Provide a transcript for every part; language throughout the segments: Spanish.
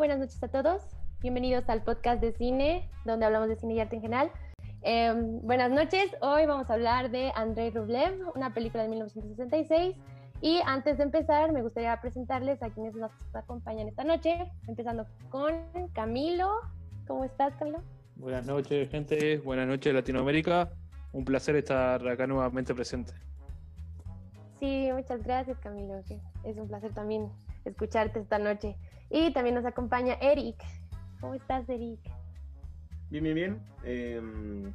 buenas noches a todos. Bienvenidos al podcast de cine, donde hablamos de cine y arte en general. Em, buenas noches, hoy vamos a hablar de Andrei Rublev, una película de 1966. Y antes de empezar, me gustaría presentarles a quienes nos acompañan esta noche, empezando con Camilo. ¿Cómo estás, Camilo? Buenas noches, gente. Buenas noches, Latinoamérica. Un placer estar acá nuevamente presente. Sí, muchas gracias, Camilo. Es un placer también escucharte esta noche. Y también nos acompaña Eric. ¿Cómo estás, Eric? Bien, bien, bien. Em,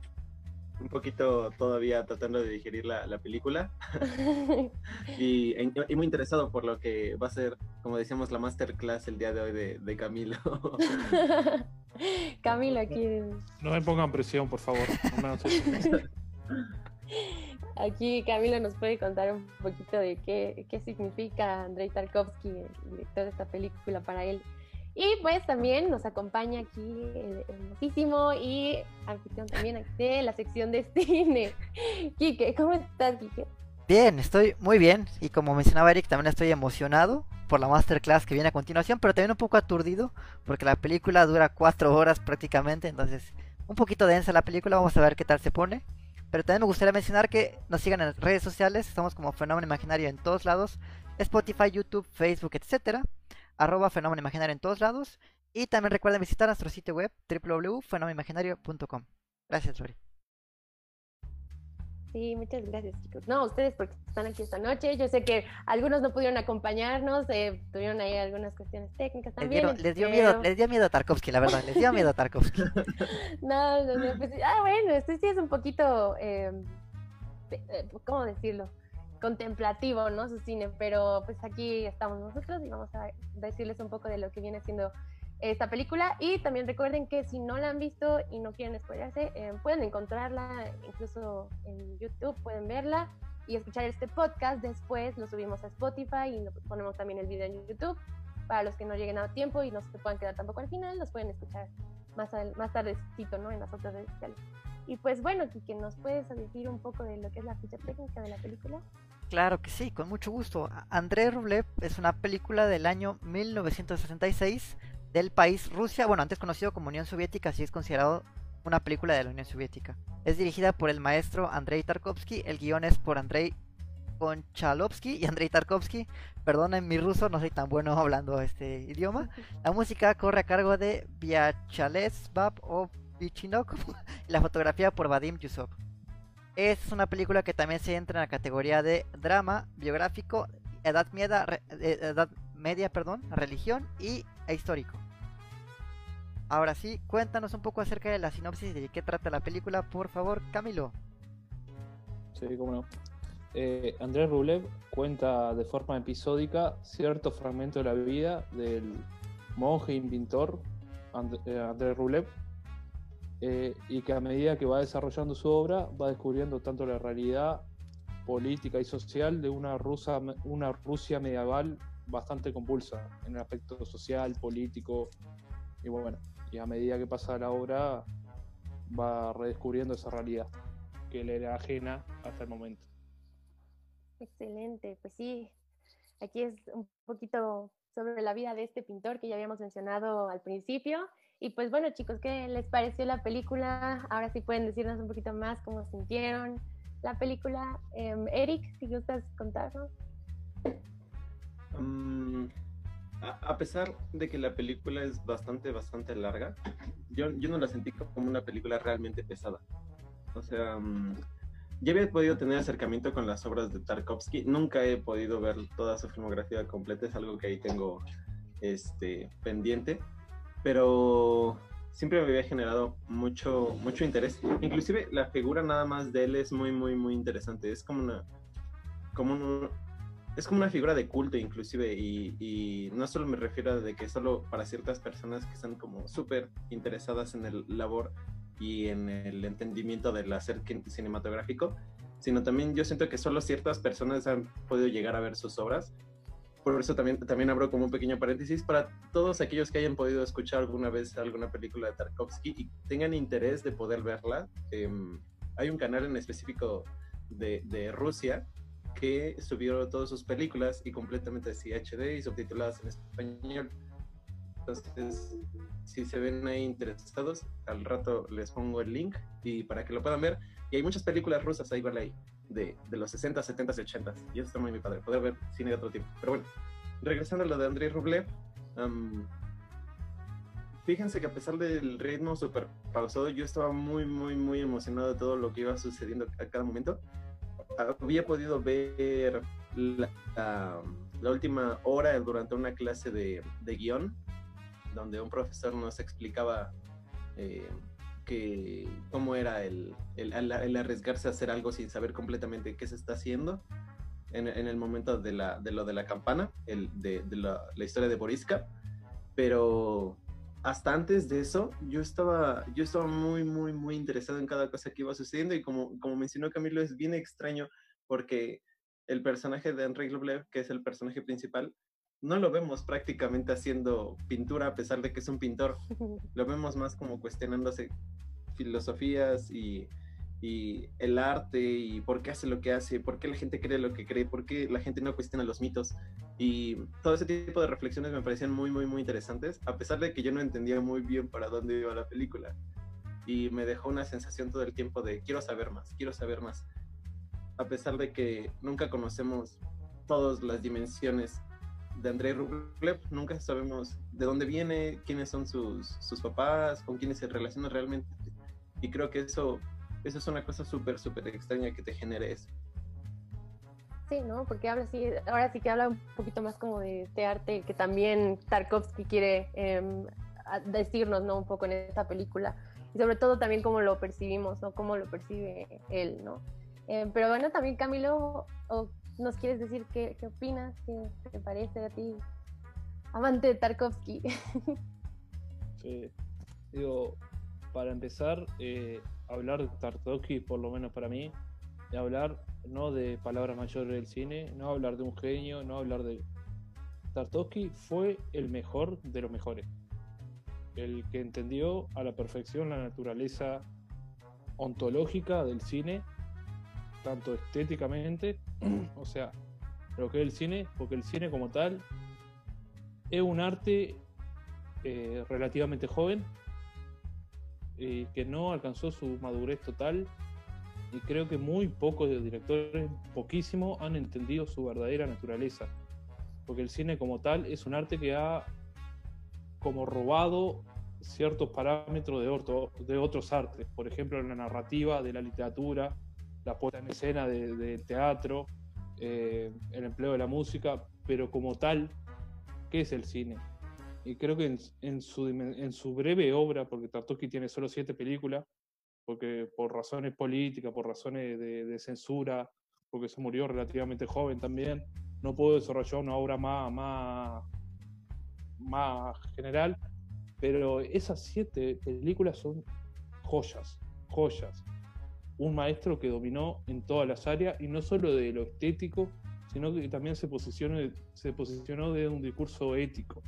un poquito todavía tratando de digerir la, película. y, muy interesado por lo que va a ser, como decíamos, la masterclass el día de hoy de, Camilo. Camilo, aquí. No me pongan presión, por favor. Aquí Camilo nos puede contar un poquito de qué, qué significa Andrei Tarkovsky, el director de esta película para él. Y pues también nos acompaña aquí el hermosísimo y anfitrión también de la sección de cine. Quique, ¿cómo estás, Quique? Bien, estoy muy bien y como mencionaba Eric, también estoy emocionado por la masterclass que viene a continuación, pero también un poco aturdido porque la película dura cuatro horas prácticamente, entonces un poquito densa la película, vamos a ver qué tal se pone. Pero también me gustaría mencionar que nos sigan en redes sociales, estamos como Fenómeno Imaginario en todos lados, Spotify, YouTube, Facebook, etcétera arroba fenómeno imaginario en todos lados. Y también recuerden visitar nuestro sitio web www.fenomenimaginario.com. Gracias, Lori. Sí, muchas gracias, chicos. No, ustedes porque están aquí esta noche. Yo sé que algunos no pudieron acompañarnos, eh, tuvieron ahí algunas cuestiones técnicas también. Les, dio miedo, les dio miedo a Tarkovsky, la verdad, les dio miedo a Tarkovsky. no, no, no, pues, ah, bueno, este sí es un poquito, eh, eh, ¿cómo decirlo? contemplativo, ¿no? Su cine, pero pues aquí estamos nosotros y vamos a decirles un poco de lo que viene siendo esta película y también recuerden que si no la han visto y no quieren spoilerse, eh, pueden encontrarla incluso en YouTube, pueden verla y escuchar este podcast, después lo subimos a Spotify y ponemos también el video en YouTube para los que no lleguen a tiempo y no se puedan quedar tampoco al final, los pueden escuchar más, más tardecito, ¿no? En las otras redes sociales. Y pues bueno, Kike, ¿nos puedes decir un poco de lo que es la ficha técnica de la película? Claro que sí, con mucho gusto. André Rublev es una película del año 1966 del país Rusia, bueno, antes conocido como Unión Soviética, así es considerado una película de la Unión Soviética. Es dirigida por el maestro Andrei Tarkovsky, el guion es por Andrei Konchalovsky y Andrei Tarkovsky. Perdonen mi ruso, no soy tan bueno hablando este idioma. La música corre a cargo de Vyacheslav o Vichinok y la fotografía por Vadim Yusov. Es una película que también se entra en la categoría de drama, biográfico, edad media, eh, edad media perdón, religión y e histórico. Ahora sí, cuéntanos un poco acerca de la sinopsis de qué trata la película, por favor, Camilo. Sí, cómo no. Eh, Andrés Rublev cuenta de forma episódica cierto fragmento de la vida del monje inventor eh, Andrés Rublev, eh, y que a medida que va desarrollando su obra va descubriendo tanto la realidad política y social de una, Rusa, una Rusia medieval bastante compulsa en el aspecto social, político y bueno, y a medida que pasa la obra va redescubriendo esa realidad que le era ajena hasta el momento. Excelente, pues sí, aquí es un poquito sobre la vida de este pintor que ya habíamos mencionado al principio y pues bueno, chicos, ¿qué les pareció la película? Ahora sí pueden decirnos un poquito más cómo sintieron la película. Em, Eric, si gustas contarnos. Mm, a, pesar de que la película es bastante, bastante larga, yo, yo no la sentí como una película realmente pesada. O sea, um, ya había podido tener acercamiento con las obras de Tarkovsky, nunca he podido ver toda su filmografía completa, es algo que ahí tengo este, pendiente pero siempre me había generado mucho, mucho interés. Inclusive la figura nada más de él es muy, muy, muy interesante. Es como una, como es como una figura de culto inclusive y, y, no solo me refiero a de que solo para ciertas personas que están como súper interesadas en el labor y en el entendimiento del hacer cinematográfico, sino también yo siento que solo ciertas personas han podido llegar a ver sus obras por eso también, también abro como un pequeño paréntesis para todos aquellos que hayan podido escuchar alguna vez alguna película de Tarkovsky y tengan interés de poder verla. Em, hay un canal en específico de, de, Rusia que subió todas sus películas y completamente así HD y subtituladas en español. Entonces, si se ven ahí interesados, al rato les pongo el link y para que lo puedan ver. Y hay muchas películas rusas ahí, igual ahí, de, de los 60, 70, 80. Y eso está muy, muy padre, poder ver cine de otro tipo. Pero bueno, regresando a lo de Andrei Rublev, am, fíjense que a pesar del ritmo súper pausado, yo estaba muy, muy, muy emocionado de todo lo que iba sucediendo a cada momento. Había podido ver la, la- la última hora durante una clase de, de guion, donde un profesor nos explicaba eh, que cómo era el, el, el- arriesgarse a hacer algo sin saber completamente qué se está haciendo en, en el momento de, la, de lo de la campana, el, de, de la, historia de Boriska, pero hasta antes de eso yo estaba, yo estaba muy, muy, muy interesado en cada cosa que iba sucediendo y como, como mencionó Camilo es bien extraño porque el personaje de Henry Rublev, que es el personaje principal, no lo vemos prácticamente haciendo pintura a pesar de que es un pintor, lo vemos más como cuestionándose filosofías y, y el arte y por qué hace lo que hace, por qué la gente cree lo que cree, por qué la gente no cuestiona los mitos. Y todo ese tipo de reflexiones me parecían muy, muy, muy interesantes, a pesar de que yo no entendía muy bien para dónde iba la película. Y me dejó una sensación todo el tiempo de quiero saber más, quiero saber más. A pesar de que nunca conocemos todas las dimensiones de Andrei Rublev, nunca sabemos de dónde viene, quiénes son sus, sus papás, con quiénes se relaciona realmente. Y creo que eso, eso es una cosa súper, súper extraña que te genere eso. Sí, ¿no? Porque habla así, ahora sí que habla un poquito más como de este arte que también Tarkovsky quiere em, decirnos, ¿no? Un poco en esta película. Y sobre todo también cómo lo percibimos, ¿no? Cómo lo percibe él, ¿no? Em, pero bueno, también Camilo, ¿o ¿nos quieres decir qué, opinas? ¿Qué te parece a ti? Amante de Tarkovsky. Sí. Digo, para empezar, eh, hablar de Tarkovsky, por lo menos para mí, hablar no de palabras mayores del cine, no hablar de un genio, no hablar de... Tarkovsky fue el mejor de los mejores. El que entendió a la perfección la naturaleza ontológica del cine, tanto estéticamente, o sea, lo que es el cine, porque el cine como tal es un arte eh, relativamente joven y que no alcanzó su madurez total y creo que muy pocos de los directores, poquísimo, han entendido su verdadera naturaleza. Porque el cine como tal es un arte que ha como robado ciertos parámetros de, orto- de otros artes, por ejemplo la narrativa de la literatura, la puesta en escena de- del teatro, eh, el empleo de la música, pero como tal, ¿qué es el cine? Y creo que en, en su, en su breve obra, porque Tarkovsky tiene solo siete películas, porque por razones políticas, por razones de, de censura, porque se murió relativamente joven también, no pudo desarrollar una obra más, más, más general, pero esas siete películas son joyas, joyas. Un maestro que dominó en todas las áreas, y no solo de lo estético, sino que también se posicionó, se posicionó de un discurso ético.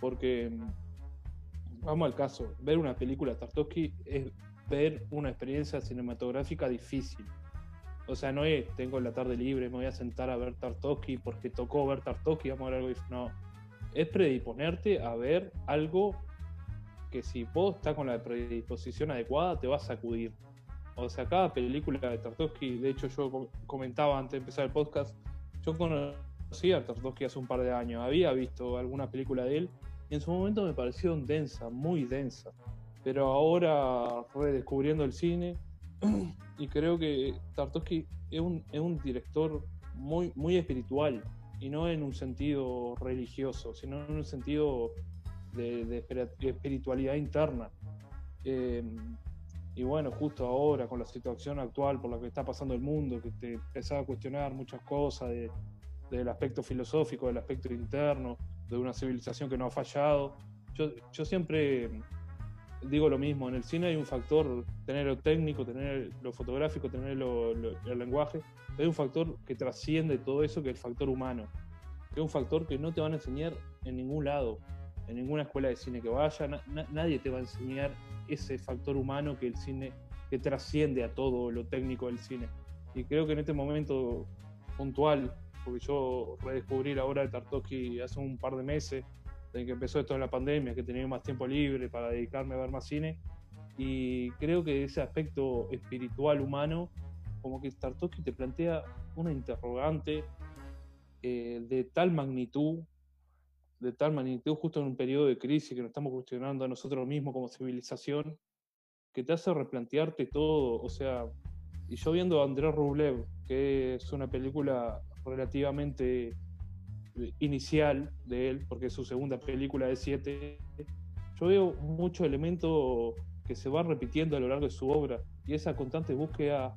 Porque, mm, vamos al caso, ver una película de Tarkovsky es ver una experiencia cinematográfica difícil. O sea, no es, tengo la tarde libre, me voy a sentar a ver Tartovsky porque tocó ver Tartovsky, vamos a ver algo No, es predisponerte a ver algo que si vos estás con la predisposición adecuada te va a sacudir. O sea, cada película de Tartovsky, de hecho yo com- comentaba antes de empezar el podcast, yo conocí a Tartovsky hace un par de años, había visto alguna película de él y en su momento me pareció densa, muy densa. Pero ahora redescubriendo el cine, y creo que Tarkovsky es un, es un director muy, muy espiritual y no en un sentido religioso, sino en un sentido de, de espiritualidad interna. Eh, y bueno, justo ahora, con la situación actual por la que está pasando el mundo, que te empezaba a cuestionar muchas cosas de- del aspecto filosófico, del aspecto interno, de una civilización que no ha fallado. Yo, yo siempre digo lo mismo, en el cine hay un factor, tener lo técnico, tener lo fotográfico, tener lo- lo- el lenguaje, hay un factor que trasciende todo eso, que es el factor humano, que es un factor que no te van a enseñar en ningún lado, en ninguna escuela de cine que vaya, na- na- nadie te va a enseñar ese factor humano que el cine, que trasciende a todo lo técnico del cine. Y creo que en este momento puntual, porque yo redescubrí la obra de Tartovsky hace un par de meses, desde que empezó esto de la pandemia, que tenía más tiempo libre para dedicarme a ver más cine. Y creo que ese aspecto espiritual humano, como que Tartovsky te plantea una interrogante eh, de tal magnitud, de tal magnitud, justo en un periodo de crisis que nos estamos cuestionando a nosotros mismos como civilización, que te hace replantearte todo. O sea, y yo viendo a Andrés Rublev, que es una película relativamente inicial de él, porque es su segunda película de siete, yo veo muchos elementos que se van repitiendo a lo largo de su obra y esa constante búsqueda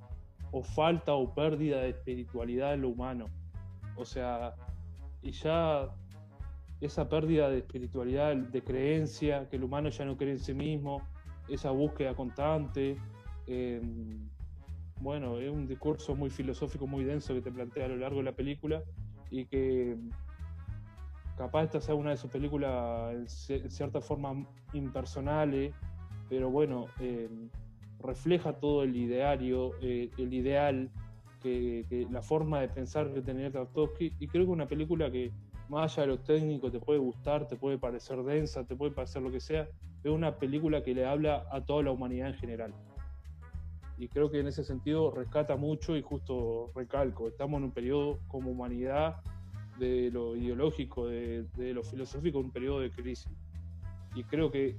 o falta o pérdida de espiritualidad en lo humano. O sea, y ya esa pérdida de espiritualidad, de creencia, que el humano ya no cree en sí mismo, esa búsqueda constante. Em, bueno, es un discurso muy filosófico, muy denso que te plantea a lo largo de la película y que capaz esta sea una de sus películas en cierta forma impersonales, pero bueno, em, refleja todo el ideario, eh, el ideal, que, la forma de pensar que tenía Tarkovsky, y creo que una película que más allá de lo técnico te puede gustar, te puede parecer densa, te puede parecer lo que sea, es una película que le habla a toda la humanidad en general. Y creo que en ese sentido rescata mucho y justo recalco, estamos en un periodo como humanidad de lo ideológico, de, lo filosófico, un periodo de crisis. Y creo que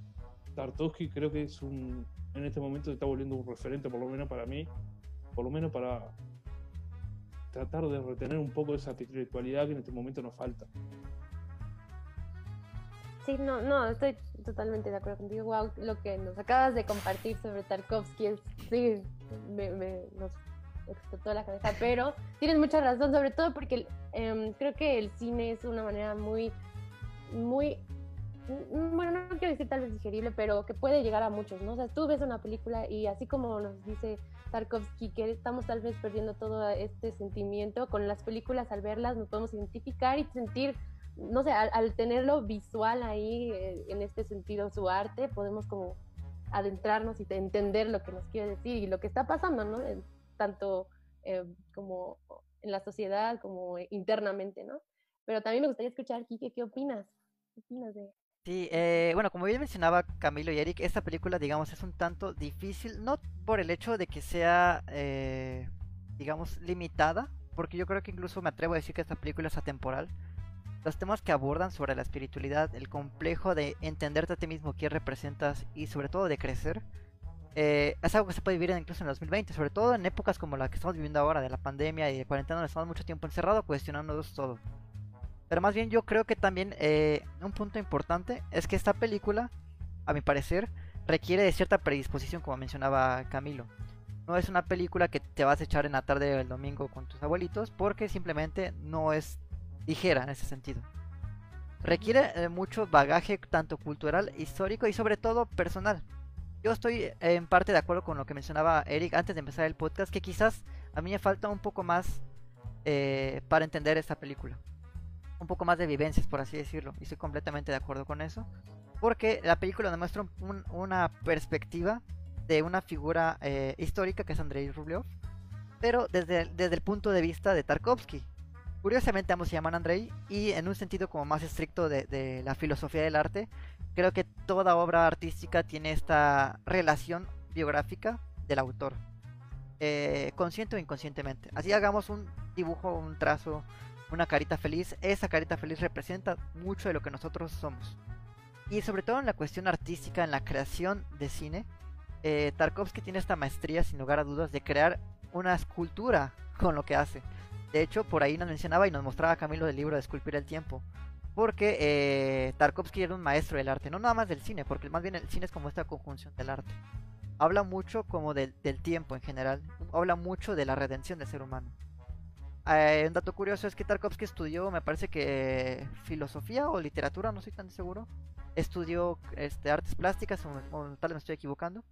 Tartovsky creo que es un, en este momento se está volviendo un referente, por lo menos para mí, por lo menos para tratar de retener un poco esa espiritualidad que en este momento nos falta. Sí, no, no, estoy totalmente de acuerdo contigo. Wow, lo que nos acabas de compartir sobre Tarkovsky es, sí, me, me nos explotó la cabeza, pero tienes mucha razón, sobre todo porque em, creo que el cine es una manera muy, muy, mm, bueno, no quiero decir tal vez digerible, pero que puede llegar a muchos, ¿no? O sea, tú ves una película y así como nos dice Tarkovsky que estamos tal vez perdiendo todo este sentimiento, con las películas al verlas nos podemos identificar y sentir no sé, al, tenerlo visual ahí, eh, en este sentido, su arte, podemos como adentrarnos y entender lo que nos quiere decir y lo que está pasando, ¿no? Tanto eh, como en la sociedad como internamente, ¿no? Pero también me gustaría escuchar, Kike, ¿qué opinas? ¿Qué opinas de...? Sí, eh, bueno, como bien mencionaba Camilo y Eric, esta película, digamos, es un tanto difícil, no por el hecho de que sea, digamos, limitada, porque yo creo que incluso me atrevo a decir que esta película es atemporal, los temas que abordan sobre la espiritualidad, el complejo de entenderte a ti mismo, quién representas y sobre todo de crecer, eh, es algo que se puede vivir incluso en el 2020, sobre todo en épocas como la que estamos viviendo ahora, de la pandemia y de cuarentena, donde estamos mucho tiempo encerrados cuestionándonos todo. Pero más bien yo creo que también eh, un punto importante es que esta película, a mi parecer, requiere de cierta predisposición, como mencionaba Camilo. No es una película que te vas a echar en la tarde del domingo con tus abuelitos, porque simplemente no es ligera en ese sentido. Requiere eh, mucho bagaje tanto cultural, histórico y sobre todo personal. Yo estoy eh, en parte de acuerdo con lo que mencionaba Eric antes de empezar el podcast, que quizás a mí me falta un poco más eh, para entender esta película. Un poco más de vivencias, por así decirlo. Y estoy completamente de acuerdo con eso. Porque la película nos muestra una perspectiva de una figura histórica que es Andrei Rublev, pero desde, desde el punto de vista de Tarkovsky, Curiosamente ambos se llaman Andrei y en un sentido como más estricto de, la filosofía del arte, creo que toda obra artística tiene esta relación biográfica del autor, eh, consciente o inconscientemente. Así hagamos un dibujo, un trazo, una carita feliz, esa carita feliz representa mucho de lo que nosotros somos. Y sobre todo en la cuestión artística, en la creación de cine, eh, Tarkovsky tiene esta maestría, sin lugar a dudas, de crear una escultura con lo que hace. De hecho, por ahí nos mencionaba y nos mostraba Camilo del libro de Esculpir el Tiempo. Porque eh, Tarkovsky era un maestro del arte, no nada más del cine, porque más bien el cine es como esta conjunción del arte. Habla mucho como del, tiempo en general, habla mucho de la redención del ser humano. Eh, un dato curioso es que Tarkovsky estudió, me parece que filosofía o literatura, no estoy tan seguro. Estudió este, artes plásticas, o tal vez me estoy equivocando.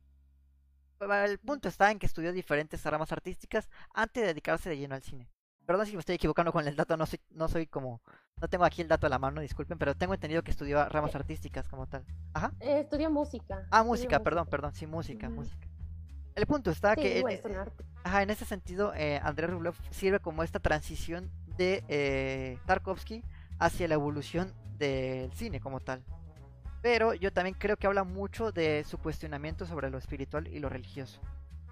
El punto está en que estudió diferentes ramas artísticas antes de dedicarse de lleno al cine. Perdón si me estoy equivocando con el dato, no soy, no soy como, no tengo aquí el dato a la mano, disculpen, pero tengo entendido que estudió ramas eh, artísticas como tal. Ajá. Eh, estudió música. Ah, música, perdón, perdón, sí, música, música. El punto está que, ajá, en ese sentido, eh, Andrés Rublev sirve como esta transición de eh, Tarkovsky hacia la evolución del cine como tal. Pero yo también creo que habla mucho de su cuestionamiento sobre lo espiritual y lo religioso.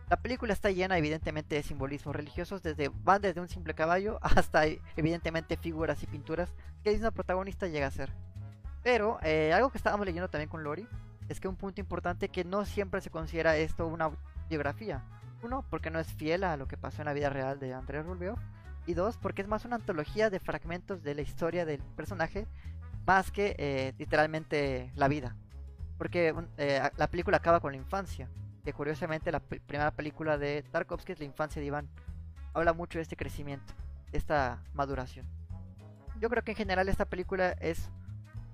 La película está llena evidentemente de simbolismos religiosos, desde van desde un simple caballo hasta evidentemente figuras y pinturas que el mismo protagonista llega a ser. Pero eh, algo que estábamos leyendo también con Lori es que un punto importante que no siempre se considera esto una biografía. Uno, porque no es fiel a lo que pasó en la vida real de Andrés Rublev. Y dos, porque es más una antología de fragmentos de la historia del personaje, más que eh, literalmente la vida. Porque eh, la película acaba con la infancia, curiosamente la primera película de Tarkovsky es la infancia de Iván. Habla mucho de este crecimiento, de esta maduración. Yo creo que en general esta película es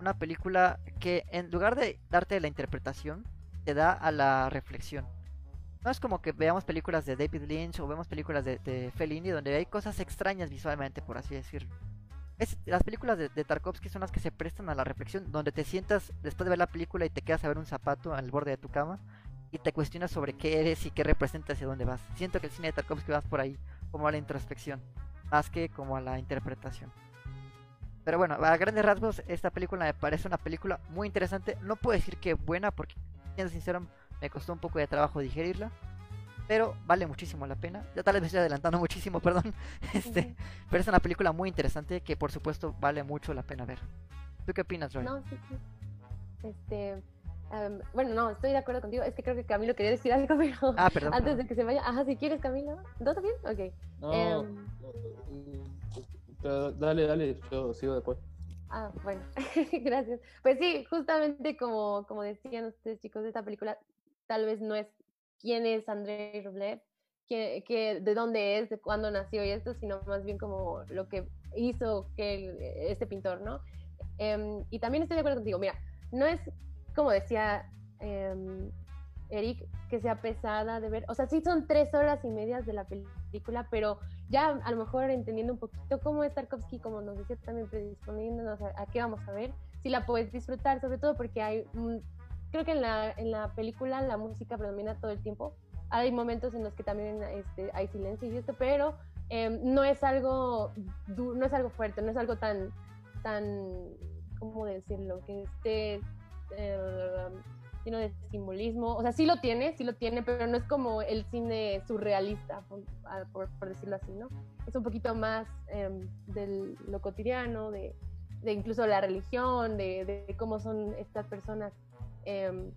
una película que en lugar de darte la interpretación, te da a la reflexión. No es como que veamos películas de David Lynch o vemos películas de, Fellini donde hay cosas extrañas visualmente, por así decirlo. las películas de, Tarkovsky son las que se prestan a la reflexión, donde te sientas después de ver la película y te quedas a ver un zapato al borde de tu cama y te cuestionas sobre qué eres y qué representas y dónde vas. Siento que el cine de Tarkovsky va por ahí, como a la introspección, más que como a la interpretación. Pero bueno, a grandes rasgos, esta película me parece una película muy interesante. No puedo decir que buena, porque, siendo sincero, me costó un poco de trabajo digerirla. Pero vale muchísimo la pena. Ya tal vez me estoy adelantando muchísimo, perdón. Este, Pero es una película muy interesante que, por supuesto, vale mucho la pena ver. ¿Tú qué opinas, Roy? No, sí, sí. Este, bueno, no, estoy de acuerdo contigo. Es que creo que Camilo quería decir algo, pero ah, perdón, antes de que se vaya. Ajá, si quieres, Camilo. ¿Todo bien? Ok. No, em, dale, dale, yo sigo después. Ah, bueno, gracias. Pues sí, justamente como, como decían ustedes, chicos, de esta película tal vez no es quién es Andrei Rublev, que, de dónde es, de cuándo nació y esto, sino más bien como lo que hizo que este pintor, ¿no? Em, y también estoy de acuerdo contigo, mira, no es como decía em, Eric, que sea pesada de ver. O sea, sí son tres horas y medias de la película, pero ya a lo mejor entendiendo un poquito cómo es Tarkovsky, como nos decía también predisponiéndonos a, qué vamos a ver, si la puedes disfrutar, sobre todo porque hay, creo que en la, en la película la música predomina todo el tiempo. Hay momentos en los que también este, hay silencio y esto, pero em, no es algo no es algo fuerte, no es algo tan tan cómo decirlo, que esté eh, lleno de simbolismo. O sea, sí lo tiene, sí lo tiene, pero no es como el cine surrealista, por, decirlo así, ¿no? Es un poquito más em, de lo cotidiano, de, incluso la religión, de, cómo son estas personas em,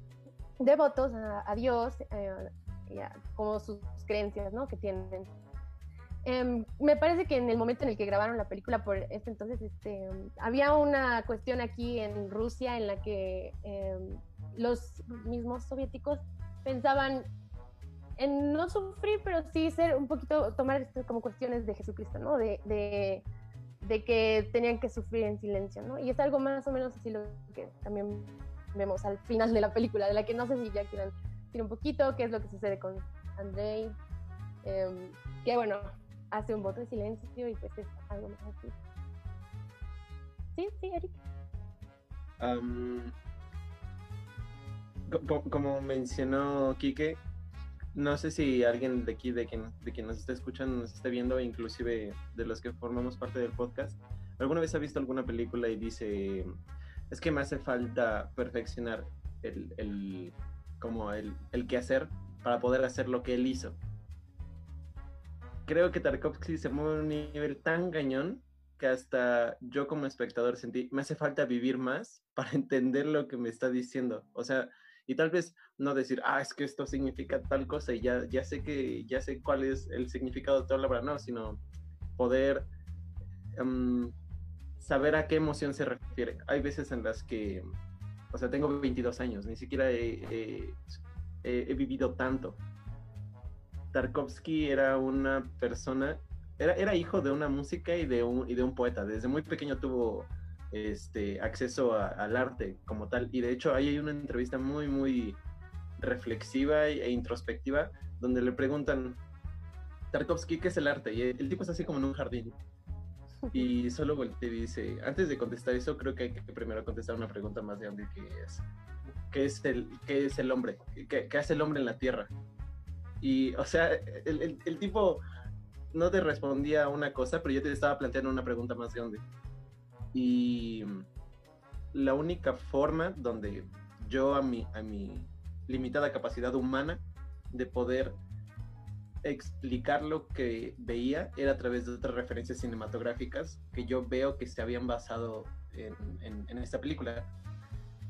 devotos a, Dios, eh, como sus creencias, ¿no? Que tienen. Em, me parece que en el momento en el que grabaron la película por este entonces, este, había una cuestión aquí en Rusia en la que em, los mismos soviéticos pensaban en no sufrir, pero sí ser un poquito, tomar esto como cuestiones de Jesucristo, ¿no? De, de, de, que tenían que sufrir en silencio, ¿no? Y es algo más o menos así lo que también vemos al final de la película, de la que no sé si ya quieran decir un poquito, qué es lo que sucede con Andrei, que bueno, hace un voto de silencio y pues es algo más así. Sí, sí, Eric. como mencionó Quique, no sé si alguien de aquí, de quien, de quien nos está escuchando, nos esté viendo, inclusive de los que formamos parte del podcast, ¿alguna vez ha visto alguna película y dice, es que me hace falta perfeccionar el, el como el, el quehacer para poder hacer lo que él hizo? Creo que Tarkovsky se mueve a un nivel tan cañón que hasta yo como espectador sentí, me hace falta vivir más para entender lo que me está diciendo. O sea, y tal vez no decir, ah, es que esto significa tal cosa y ya, ya sé que, ya sé cuál es el significado de toda la obra, no, sino poder em, saber a qué emoción se refiere. Hay veces en las que, o sea, tengo 22 años, ni siquiera he vivido tanto. Tarkovsky era una persona, era, era hijo de una música y de un, y de un poeta. Desde muy pequeño tuvo este, acceso al arte como tal. Y de hecho ahí hay una entrevista muy, muy reflexiva e introspectiva donde le preguntan, Tarkovsky, ¿qué es el arte? Y el, tipo es así como en un jardín. Y solo voltea y dice, antes de contestar eso, creo que hay que primero contestar una pregunta más grande que es, ¿qué es el, qué es el hombre? ¿Qué, ¿Qué hace el hombre en la tierra? Y, o sea, el, el, tipo no te respondía una cosa, pero yo te estaba planteando una pregunta más grande. Y la única forma donde yo a mi, a mi limitada capacidad humana de poder explicar lo que veía era a través de otras referencias cinematográficas que yo veo que se habían basado en, en, esta película.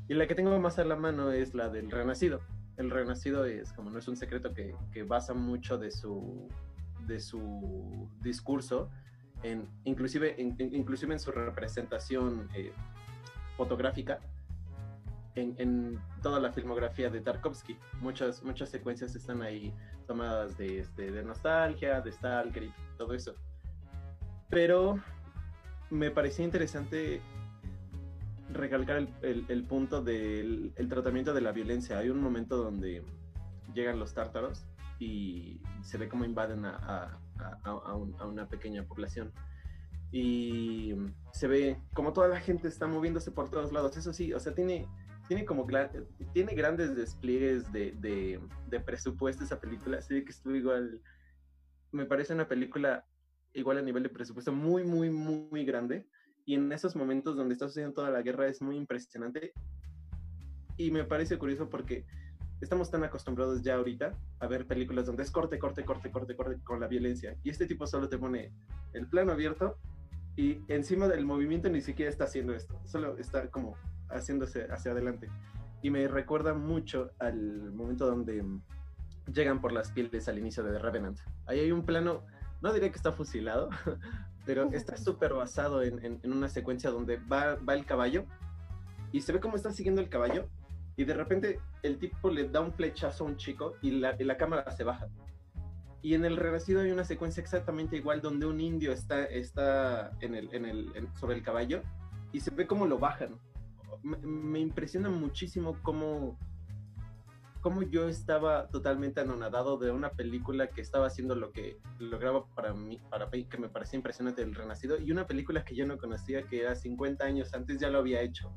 Y la que tengo más a la mano es la del Renacido. El Renacido es, como no es un secreto, que, que basa mucho de su, de su discurso, inclusive, en, inclusive en su representación eh, fotográfica, en, en, toda la filmografía de Tarkovsky. Muchas, muchas secuencias están ahí tomadas de, este, de nostalgia, de Stalker y todo eso. Pero me parecía interesante recalcar el, el, punto del el tratamiento de la violencia. Hay un momento donde llegan los tártaros y se ve cómo invaden a, a, a, una pequeña población. Y se ve como toda la gente está moviéndose por todos lados. Eso sí, o sea, tiene tiene como tiene grandes despliegues de, de, de, presupuesto esa película. Sí, que estuvo igual. Me parece una película igual a nivel de presupuesto muy, muy, muy grande. Y en esos momentos donde está sucediendo toda la guerra es muy impresionante. Y me parece curioso porque estamos tan acostumbrados ya ahorita a ver películas donde es corte, corte, corte, corte, corte con la violencia. Y este tipo solo te pone el plano abierto y encima del movimiento ni siquiera está haciendo esto. Solo está como haciéndose hacia adelante. Y me recuerda mucho al momento donde llegan por las pieles al inicio de The Revenant. Ahí hay un plano, no diré que está fusilado, pero está súper basado en, en, una secuencia donde va, va el caballo y se ve cómo está siguiendo el caballo y de repente el tipo le da un flechazo a un chico y la, y la cámara se baja. Y en el Renacido hay una secuencia exactamente igual donde un indio está, está en el, en el, sobre el caballo y se ve cómo lo bajan me, impresiona muchísimo cómo, cómo yo estaba totalmente anonadado de una película que estaba haciendo lo que lograba para mí, para que me parecía impresionante El Renacido, y una película que yo no conocía, que era 50 años antes, ya lo había hecho.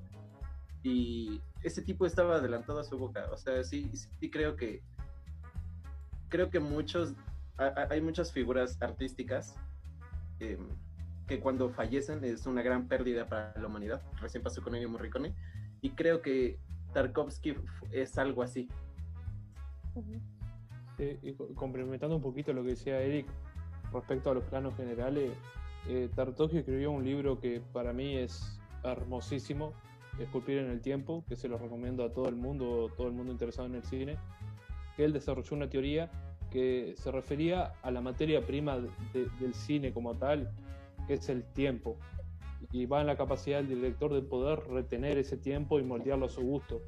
Y ese tipo estaba adelantado a su boca. O sea, sí, sí creo que. Creo que muchos. Hay muchas figuras artísticas. Eh, que cuando fallecen es una gran pérdida para la humanidad. Recién pasó con Ennio Morricone. Y creo que Tarkovsky es algo así. Y complementando un poquito lo que decía Eric respecto a los planos generales, eh, escribió un libro que para mí es hermosísimo, Esculpir en el Tiempo, que se lo recomiendo a todo el mundo, todo el mundo interesado en el cine, que él desarrolló una teoría que se refería a la materia prima del cine como tal, que es el tiempo. Y va en la capacidad del director de poder retener ese tiempo y moldearlo a su gusto.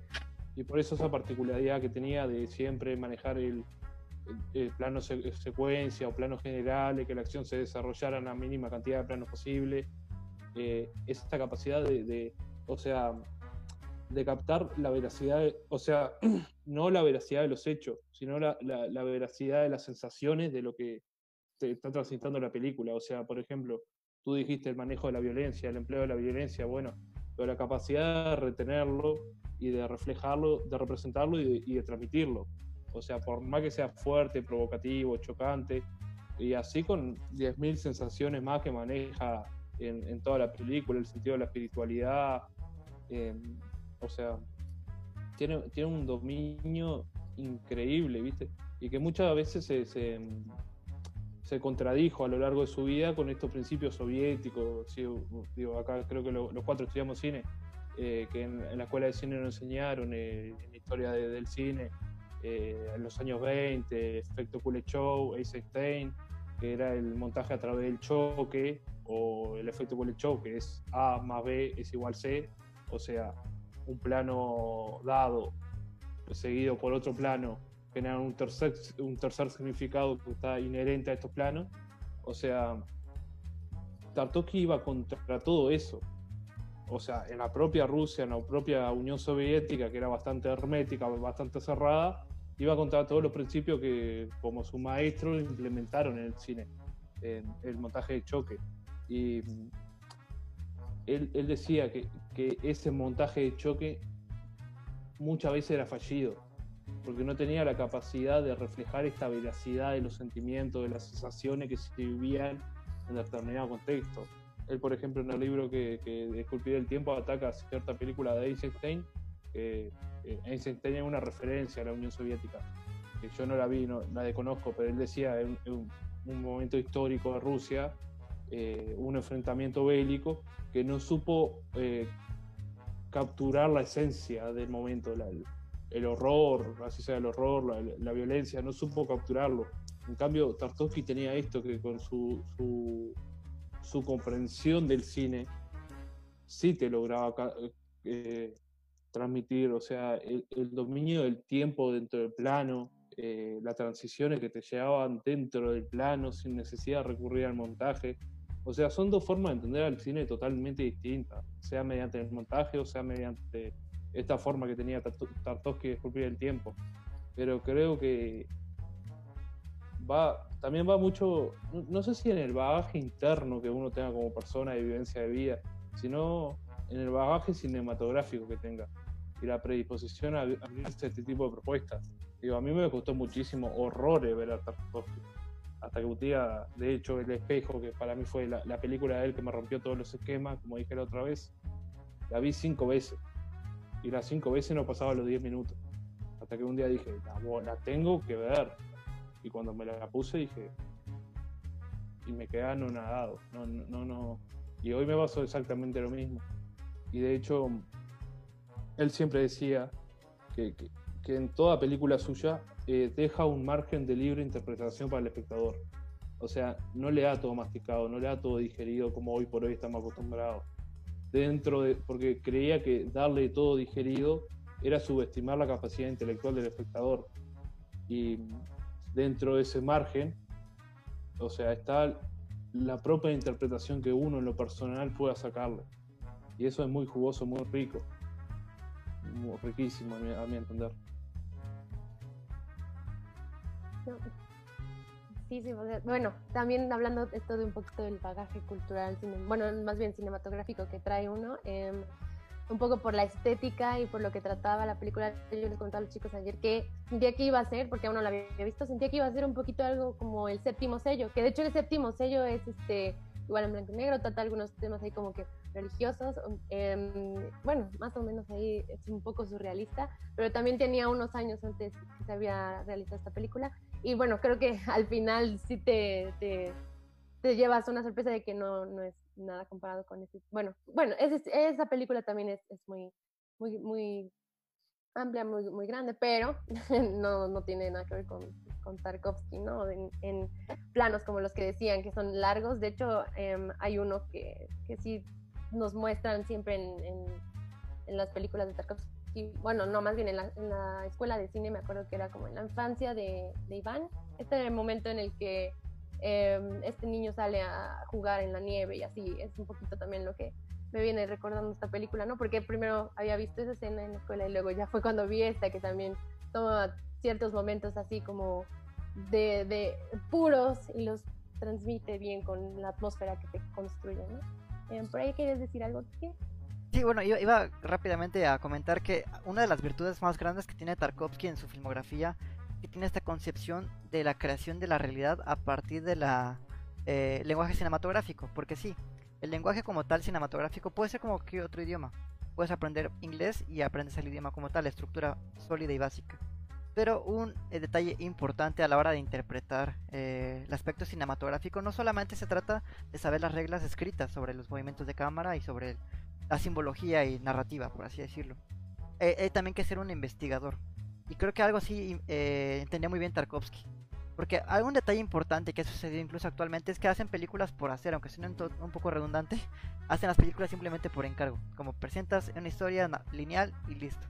Y por eso esa particularidad que tenía de siempre manejar el, plano secuencia o planos generales, que la acción se desarrollara en la mínima cantidad de planos posible. Eh, esta capacidad de, o sea, de captar la veracidad, o sea, no la veracidad de los hechos, sino la, veracidad de las sensaciones de lo que está transitando la película. O sea, por ejemplo, Tú dijiste el manejo de la violencia, el empleo de la violencia, bueno, pero la capacidad de retenerlo y de reflejarlo, de representarlo y de, transmitirlo. O sea, por más que sea fuerte, provocativo, chocante, y así con 10.000 sensaciones más que maneja en, toda la película, el sentido de la espiritualidad, em, o sea, tiene, tiene un dominio increíble, ¿viste? Y que muchas veces se, se contradijo a lo largo de su vida con estos principios soviéticos. digo, acá creo que los cuatro estudiamos cine, eh, que en, la escuela de cine nos enseñaron eh, en historia del cine eh, en los años 20, efecto Kuleshov, Eisenstein, que era el montaje a través del choque, o el efecto Kuleshov, que es A más B es igual C, o sea, un plano dado seguido por otro plano generan un tercer, un tercer significado que está inherente a estos planos. O sea, Tartovsky iba contra todo eso. O sea, en la propia Rusia, en la propia Unión Soviética, que era bastante hermética, bastante cerrada, iba contra todos los principios que, como su maestro, implementaron en el cine, en el montaje de choque. Y él, decía que, que ese montaje de choque muchas veces era fallido porque no tenía la capacidad de reflejar esta veracidad de los sentimientos, de las sensaciones que se vivían en determinado contexto. Él, por ejemplo, en el libro que, que Esculpir el Tiempo ataca a cierta película de Eisenstein, que eh, Eisenstein es una referencia a la Unión Soviética, que yo no la vi, no la desconozco, pero él decía en, un momento histórico de Rusia, eh, un enfrentamiento bélico que no supo eh, capturar la esencia del momento, el horror, así sea el horror, la, la, violencia, no supo capturarlo. En cambio, Tartovsky tenía esto que con su, su, su comprensión del cine sí te lograba eh, transmitir, o sea, el, dominio del tiempo dentro del plano, eh, las transiciones que te llevaban dentro del plano sin necesidad de recurrir al montaje. O sea, son dos formas de entender al cine totalmente distintas, sea mediante el montaje o sea mediante esta forma que tenía Tartovsky de esculpir el tiempo. Pero creo que va, también va mucho, no, sé si en el bagaje interno que uno tenga como persona de vivencia de vida, sino en el bagaje cinematográfico que tenga y la predisposición a abrirse a este tipo de propuestas. Digo, a mí me costó muchísimo horrores ver a Tarkovsky. Hasta que un día, de hecho, El Espejo, que para mí fue la, película de él que me rompió todos los esquemas, como dije la otra vez, la vi cinco veces. Y las cinco veces no pasaba los diez minutos. Hasta que un día dije, la, la tengo que ver. Y cuando me la puse dije, y me quedé anonadado. No, no, no. Y hoy me pasó exactamente lo mismo. Y de hecho, él siempre decía que, en toda película suya eh, deja un margen de libre interpretación para el espectador. O sea, no le da todo masticado, no le da todo digerido como hoy por hoy estamos acostumbrados. Dentro de, porque creía que darle todo digerido era subestimar la capacidad intelectual del espectador. Y dentro de ese margen, o sea, está la propia interpretación que uno en lo personal pueda sacarle. Y eso es muy jugoso, muy rico riquísimo a mi, entender. Sí, sí, bueno, también hablando esto de un poquito del bagaje cultural, bueno, más bien cinematográfico que trae uno, em, un poco por la estética y por lo que trataba la película, yo les contaba a los chicos ayer que sentía que iba a ser, porque aún no la había visto, sentía que iba a ser un poquito algo como el séptimo sello, que de hecho el séptimo sello es este igual en blanco y negro, trata algunos temas ahí como que religiosos, em, bueno, más o menos ahí es un poco surrealista, pero también tenía unos años antes que se había realizado esta película. Y bueno, creo que al final sí te, te, te llevas una sorpresa de que no, no es nada comparado con ese, bueno, bueno, esa película también es, es muy, muy, muy amplia, muy, muy grande, pero no, no tiene nada que ver con, con Tarkovsky, ¿no? En, planos como los que decían, que son largos. De hecho, em, hay uno que, que, sí nos muestran siempre en, en, las películas de Tarkovsky. Bueno, no, más bien en la, escuela de cine, me acuerdo que era como en la infancia de, de Iván. Este era el momento en el que em, este niño sale a jugar en la nieve y así. Es un poquito también lo que me viene recordando esta película, ¿no? Porque primero había visto esa escena en la escuela y luego ya fue cuando vi esta que también toma ciertos momentos así como de, de puros y los transmite bien con la atmósfera que te construye, ¿no? Eh, ¿Por ahí quieres decir algo? ¿Qué? Sí, bueno, yo iba rápidamente a comentar que una de las virtudes más grandes que tiene Tarkovsky en su filmografía que tiene esta concepción de la creación de la realidad a partir de la eh, lenguaje cinematográfico, porque sí, el lenguaje como tal cinematográfico puede ser como que otro idioma. Puedes aprender inglés y aprendes el idioma como tal, estructura sólida y básica. Pero un eh, detalle importante a la hora de interpretar eh, el aspecto cinematográfico no solamente se trata de saber las reglas escritas sobre los movimientos de cámara y sobre la simbología y narrativa, por así decirlo. Hay también que ser un investigador. Y creo que algo así entendía muy bien Tarkovsky. Porque algún detalle importante que ha sucedido incluso actualmente es que hacen películas por hacer, aunque suene un, poco redundante, hacen las películas simplemente por encargo. Como presentas una historia lineal y listo.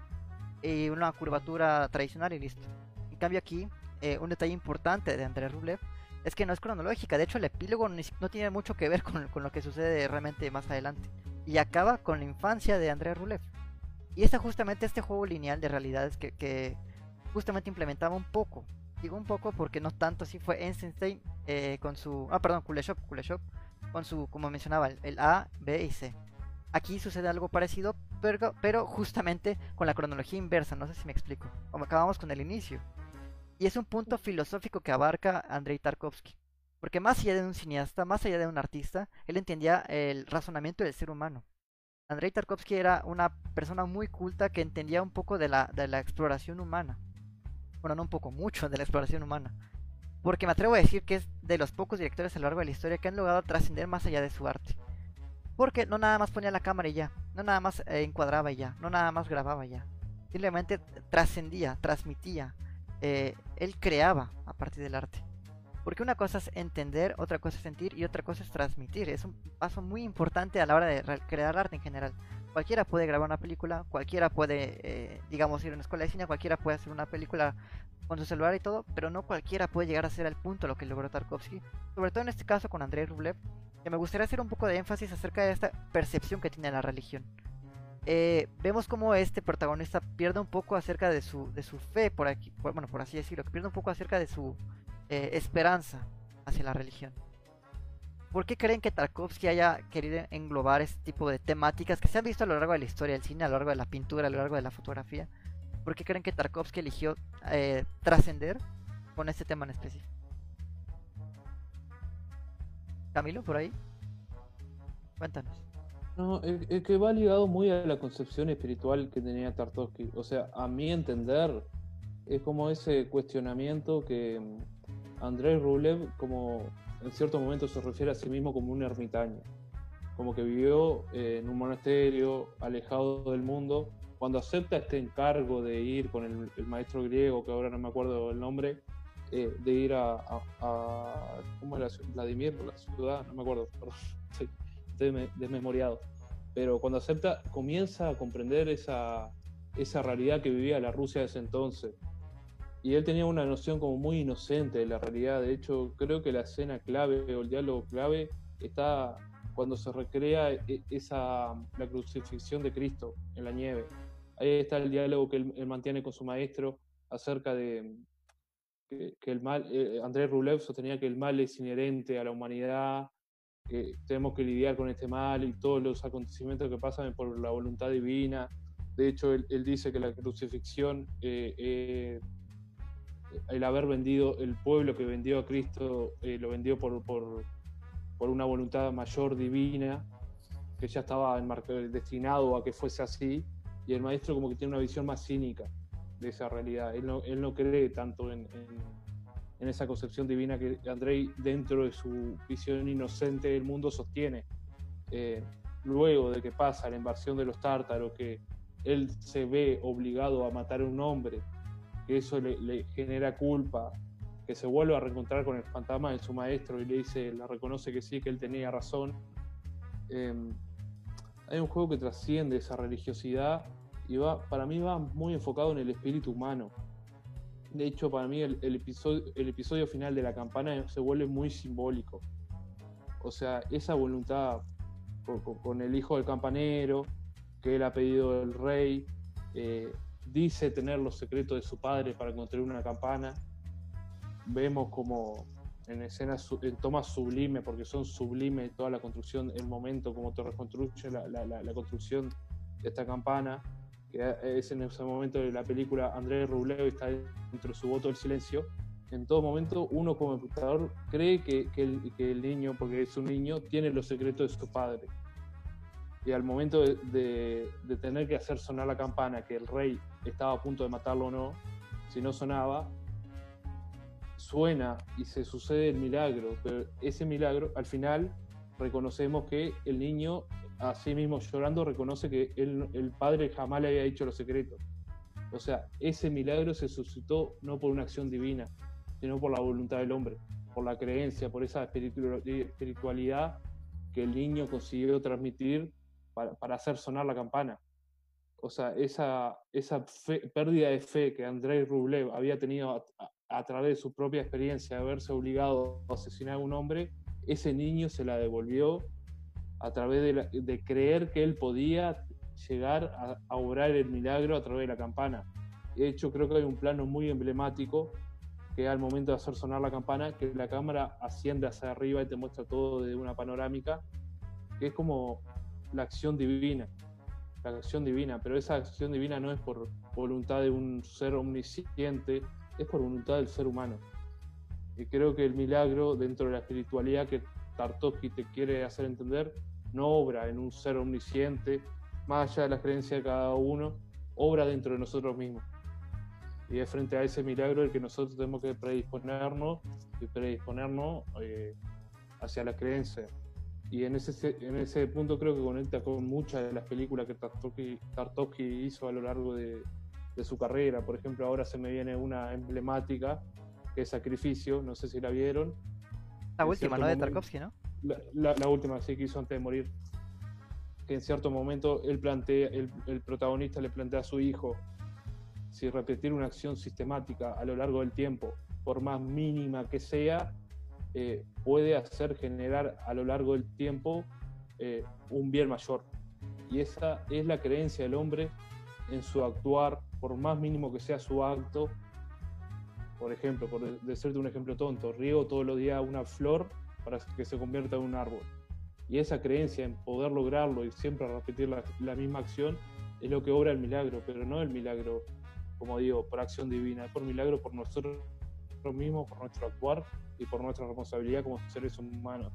Y una curvatura tradicional y listo. En cambio aquí, eh, un detalle importante de Andrés Rublev es que no es cronológica. De hecho, el epílogo no tiene mucho que ver con, lo que sucede realmente más adelante. Y acaba con la infancia de Andrés Rublev. Y es justamente este juego lineal de realidades que justamente implementaba un poco Digo un poco porque no tanto así fue Einstein eh, con su... Ah, perdón, Kuleshov, Kuleshov con su, como mencionaba, el, A, B y C. Aquí sucede algo parecido, pero, pero justamente con la cronología inversa, no sé si me explico. Como acabamos con el inicio. Y es un punto filosófico que abarca Andrei Tarkovsky. Porque más allá de un cineasta, más allá de un artista, él entendía el razonamiento del ser humano. Andrei Tarkovsky era una persona muy culta que entendía un poco de la, de la exploración humana. Bueno, no un poco, mucho de la exploración humana. Porque me atrevo a decir que es de los pocos directores a lo largo de la historia que han logrado trascender más allá de su arte. Porque no nada más ponía la cámara y ya, no nada más eh, encuadraba y ya, no nada más grababa ya. Simplemente trascendía, transmitía, eh, él creaba a partir del arte. Porque una cosa es entender, otra cosa es sentir y otra cosa es transmitir. Es un paso muy importante a la hora de crear arte en general. Cualquiera puede grabar una película, cualquiera puede, eh, digamos, ir a una escuela de cine, cualquiera puede hacer una película con su celular y todo, pero no cualquiera puede llegar a ser al punto lo que logró Tarkovsky. Sobre todo en este caso con Andrei Rublev, que me gustaría hacer un poco de énfasis acerca de esta percepción que tiene la religión. Eh, vemos como este protagonista pierde un poco acerca de su, de su fe, por aquí, bueno, por así decirlo, pierde un poco acerca de su eh, esperanza hacia la religión. ¿Por qué creen que Tarkovsky haya querido englobar este tipo de temáticas que se han visto a lo largo de la historia del cine, a lo largo de la pintura, a lo largo de la fotografía? ¿Por qué creen que Tarkovsky eligió eh, trascender con este tema en específico? Camilo, por ahí. Cuéntanos. No, es, que va ligado muy a la concepción espiritual que tenía Tarkovsky. O sea, a mi entender, es como ese cuestionamiento que mm, Andrés Rublev, como en cierto momento se refiere a sí mismo como un ermitaño, como que vivió eh, en un monasterio, alejado del mundo. Cuando acepta este encargo de ir con el, maestro griego, que ahora no me acuerdo el nombre, eh, de ir a, ¿cómo era? Vladimir, la ciudad, no me acuerdo, estoy desmemoriado. Pero cuando acepta, comienza a comprender esa, esa realidad que vivía la Rusia de ese entonces, y él tenía una noción como muy inocente de la realidad. De hecho, creo que la escena clave o el diálogo clave está cuando se recrea e, esa, la crucifixión de Cristo en la nieve. Ahí está el diálogo que él, mantiene con su maestro acerca de que, el mal, eh, Andrés Rublev sostenía que el mal es inherente a la humanidad, que tenemos que lidiar con este mal y todos los acontecimientos que pasan por la voluntad divina. De hecho, él, dice que la crucifixión eh, eh, el haber vendido, el pueblo que vendió a Cristo, eh, lo vendió por, por, por, una voluntad mayor divina, que ya estaba destinado a que fuese así, y el maestro como que tiene una visión más cínica de esa realidad. Él no, él no cree tanto en, en, esa concepción divina que Andrei, dentro de su visión inocente del mundo, sostiene. Eh, luego de que pasa la invasión de los tártaros, que él se ve obligado a matar a un hombre que eso le, genera culpa, que se vuelve a reencontrar con el fantasma de su maestro y le dice, le reconoce que sí, que él tenía razón. Em, hay un juego que trasciende esa religiosidad y va, para mí va muy enfocado en el espíritu humano. De hecho, para mí el, episodio, el episodio final de la campana se vuelve muy simbólico. O sea, esa voluntad con, el hijo del campanero, que él ha pedido el rey, eh, dice tener los secretos de su padre para construir una campana. Vemos como en escenas, en tomas sublimes, porque son sublimes toda la construcción, el momento como te reconstruye la, la, construcción de esta campana, que es en ese momento de la película Andrés Rublev está dentro de su voto del silencio. En todo momento uno como espectador cree que, que, el, que el niño, porque es un niño, tiene los secretos de su padre y al momento de, tener que hacer sonar la campana, que el rey estaba a punto de matarlo o no, si no sonaba, suena y se sucede el milagro, pero ese milagro al final reconocemos que el niño, a sí mismo llorando, reconoce que el padre jamás le había dicho los secretos. O sea, ese milagro se suscitó no por una acción divina, sino por la voluntad del hombre, por la creencia, por esa espiritualidad que el niño consiguió transmitir para, hacer sonar la campana. O sea, esa, esa pérdida de fe que Andrei Rublev había tenido a, través de su propia experiencia de haberse obligado a asesinar a un hombre, ese niño se la devolvió a través de, creer que él podía llegar a, a, obrar el milagro a través de la campana. De hecho, creo que hay un plano muy emblemático que al momento de hacer sonar la campana, que la cámara asciende hacia arriba y te muestra todo de una panorámica, que es como la acción divina, la acción divina, pero esa acción divina no es por voluntad de un ser omnisciente, es por voluntad del ser humano. Y creo que el milagro dentro de la espiritualidad que Tartovsky te quiere hacer entender no obra en un ser omnisciente, más allá de la creencia de cada uno, obra dentro de nosotros mismos. Y es frente a ese milagro el que nosotros tenemos que predisponernos y predisponernos eh, hacia la creencia. Y en ese, en ese punto creo que conecta con muchas de las películas que Tartovsky, hizo a lo largo de, de, su carrera. Por ejemplo, ahora se me viene una emblemática, que es Sacrificio, no sé si la vieron. La última, ¿no? De Tarkovsky, ¿no? La, la, última, sí, que hizo antes de morir. Que en cierto momento él plantea, el, el protagonista le plantea a su hijo si repetir una acción sistemática a lo largo del tiempo, por más mínima que sea, eh, puede hacer generar a lo largo del tiempo eh, un bien mayor. Y esa es la creencia del hombre en su actuar, por más mínimo que sea su acto. Por ejemplo, por decirte un ejemplo tonto, riego todos los días una flor para que se convierta en un árbol. Y esa creencia en poder lograrlo y siempre repetir la, la misma acción es lo que obra el milagro, pero no el milagro, como digo, por acción divina, es por milagro por nosotros mismos, por nuestro actuar y por nuestra responsabilidad como seres humanos.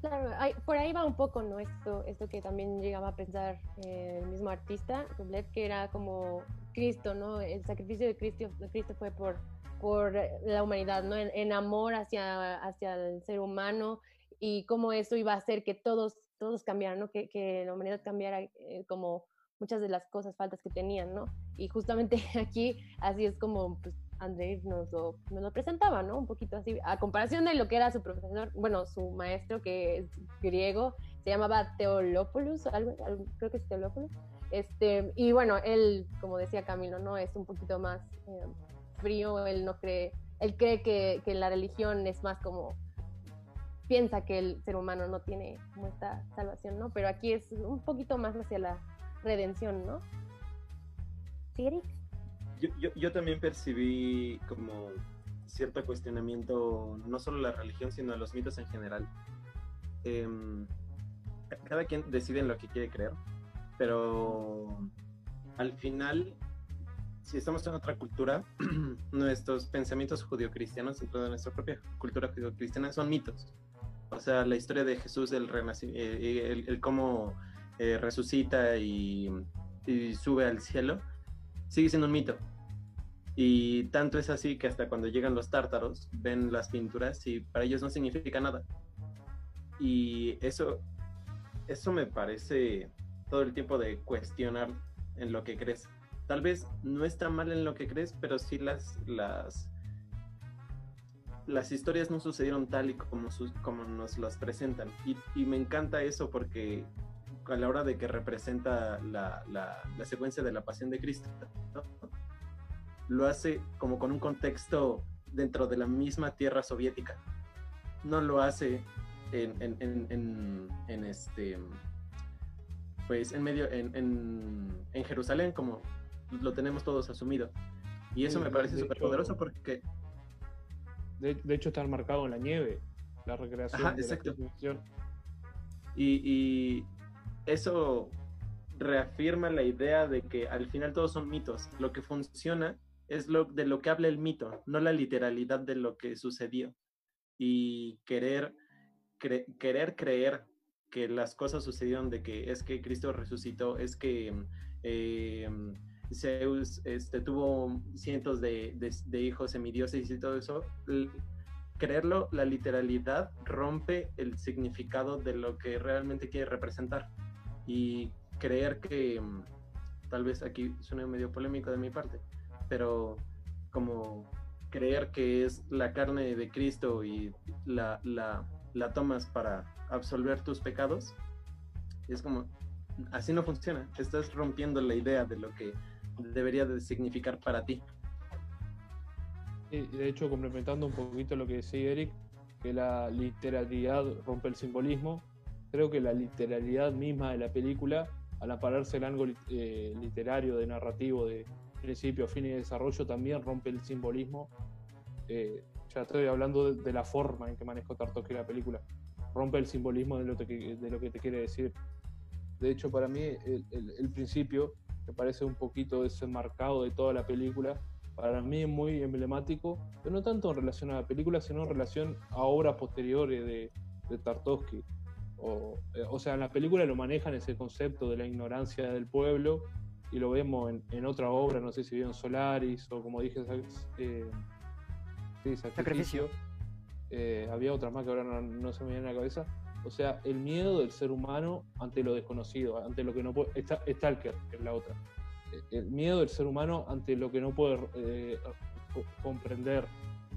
Claro, por ahí va un poco, ¿no? Esto, esto que también llegaba a pensar eh, el mismo artista, que era como Cristo, ¿no? El sacrificio de Cristo, de Cristo fue por, por la humanidad, ¿no? En, amor hacia, hacia el ser humano y cómo eso iba a hacer que todos, todos cambiaran, ¿no? Que, que la humanidad cambiara eh, como muchas de las cosas, faltas que tenían, ¿no? Y justamente aquí así es como pues, André nos lo, nos lo, presentaba, ¿no? Un poquito así, a comparación de lo que era su profesor, bueno, su maestro que es griego, se llamaba Teolópolis, algo, creo que es Teolópolis. Este, y bueno, él, como decía Camilo, ¿no? Es un poquito más eh, frío, él no cree, él cree que, la religión es más como, piensa que el ser humano no tiene como esta salvación, ¿no? Pero aquí es un poquito más hacia la redención, ¿no? ¿Sí? Yo, también percibí como cierto cuestionamiento, no solo a la religión, sino a los mitos en general. Em, cada quien decide en lo que quiere creer, pero al final, si estamos en otra cultura, nuestros pensamientos judio-cristianos, dentro de nuestra propia cultura judio-cristiana, son mitos. O sea, la historia de Jesús, el, eh, el, el, cómo eh, resucita y sube al cielo, sigue siendo un mito. Y tanto es así que hasta cuando llegan los tártaros ven las pinturas y para ellos no significa nada. Y eso, eso me parece todo el tiempo de cuestionar en lo que crees. Tal vez no está mal en lo que crees, pero sí las, las, las historias no sucedieron tal y como, como nos las presentan. Y, me encanta eso porque a la hora de que representa la, la, la secuencia de la pasión de Cristo, ¿no? Lo hace como con un contexto dentro de la misma tierra soviética. No lo hace en, en, este pues en medio en, Jerusalén como lo tenemos todos asumido. Y eso me parece súper poderoso porque de, hecho está marcado en la nieve, la recreación de exacto. y, y eso reafirma la idea de que al final todos son mitos. Lo que funciona es lo, de lo que habla el mito, no la literalidad de lo que sucedió. Y querer, querer creer que las cosas sucedieron de que es que Cristo resucitó, es que eh, Zeus este, tuvo cientos de, de, hijos semidioses y todo eso, creerlo, la literalidad rompe el significado de lo que realmente quiere representar. Y creer que, tal vez aquí suene medio polémico de mi parte, pero como creer que es la carne de Cristo y la, la, la tomas para absolver tus pecados, es como, así no funciona, estás rompiendo la idea de lo que debería de significar para ti. De hecho, complementando un poquito lo que decía Eric, que la literalidad rompe el simbolismo, creo que la literalidad misma de la película, al apararse el ángulo eh, literario, de narrativo, de, principio, fin y desarrollo también rompe el simbolismo. Eh, ya estoy hablando de, la forma en que manejó Tartovsky la película. Rompe el simbolismo de lo, que, de lo que te quiere decir. De hecho, para mí, el, principio, que parece un poquito desenmarcado de toda la película, para mí es muy emblemático, pero no tanto en relación a la película, sino en relación a obras posteriores de, de. O, eh, o, sea, en la película lo manejan ese concepto de la ignorancia del pueblo y lo vemos en, en otra obra, no sé si vieron Solaris o como dije, eh, sí, Sacrificio. Eh, había otra más que ahora no, no, se me viene a la cabeza. O sea, el miedo del ser humano ante lo desconocido, ante lo que no puede. Está, Stalker, que es la otra. El miedo del ser humano ante lo que no puede eh, comprender.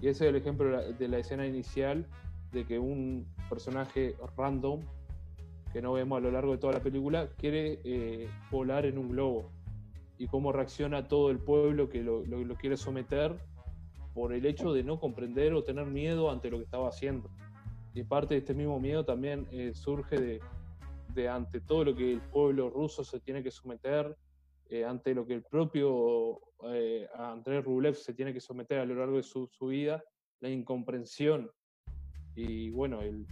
Y ese es el ejemplo de la, de la escena inicial de que un personaje random que no vemos a lo largo de toda la película quiere eh, volar en un globo y cómo reacciona todo el pueblo que lo, quiere someter por el hecho de no comprender o tener miedo ante lo que estaba haciendo. Y parte de este mismo miedo también eh, surge de, ante todo lo que el pueblo ruso se tiene que someter, eh, ante lo que el propio eh, Andrés Rublev se tiene que someter a lo largo de su, vida, la incomprensión y bueno, el,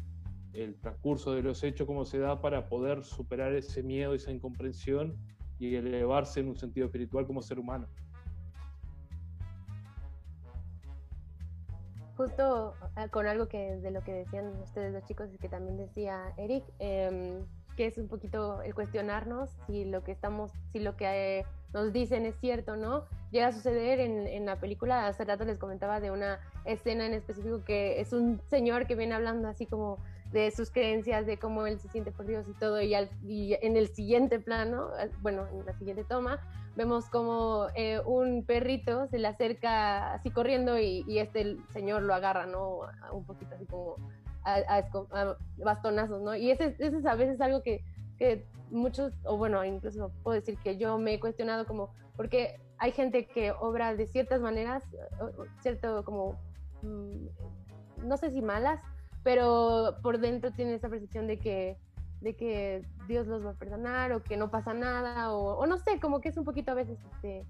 el, transcurso de los hechos, cómo se da para poder superar ese miedo, esa incomprensión y elevarse en un sentido espiritual como ser humano. Justo ah, con algo que de lo que decían ustedes los chicos y que también decía Eric, eh, que es un poquito el cuestionarnos si lo que estamos, si lo que eh, nos dicen es cierto, ¿no? Llega a suceder en, en, la película, hace rato les comentaba de una escena en específico que es un señor que viene hablando así como de sus creencias, de cómo él se siente por Dios y todo, y, al, y en el siguiente plano, bueno, en la siguiente toma, vemos como eh, un perrito se le acerca así corriendo y, este señor lo agarra, ¿no? Un poquito así como a, a, bastonazos, ¿no? Y ese, ese es a veces algo que, que muchos, o bueno, incluso puedo decir que yo me he cuestionado como, porque hay gente que obra de ciertas maneras, cierto como, mmm, no sé si malas, pero por dentro tiene esa percepción de que, de que Dios los va a perdonar o que no pasa nada, o, o no sé, como que es un poquito a veces este,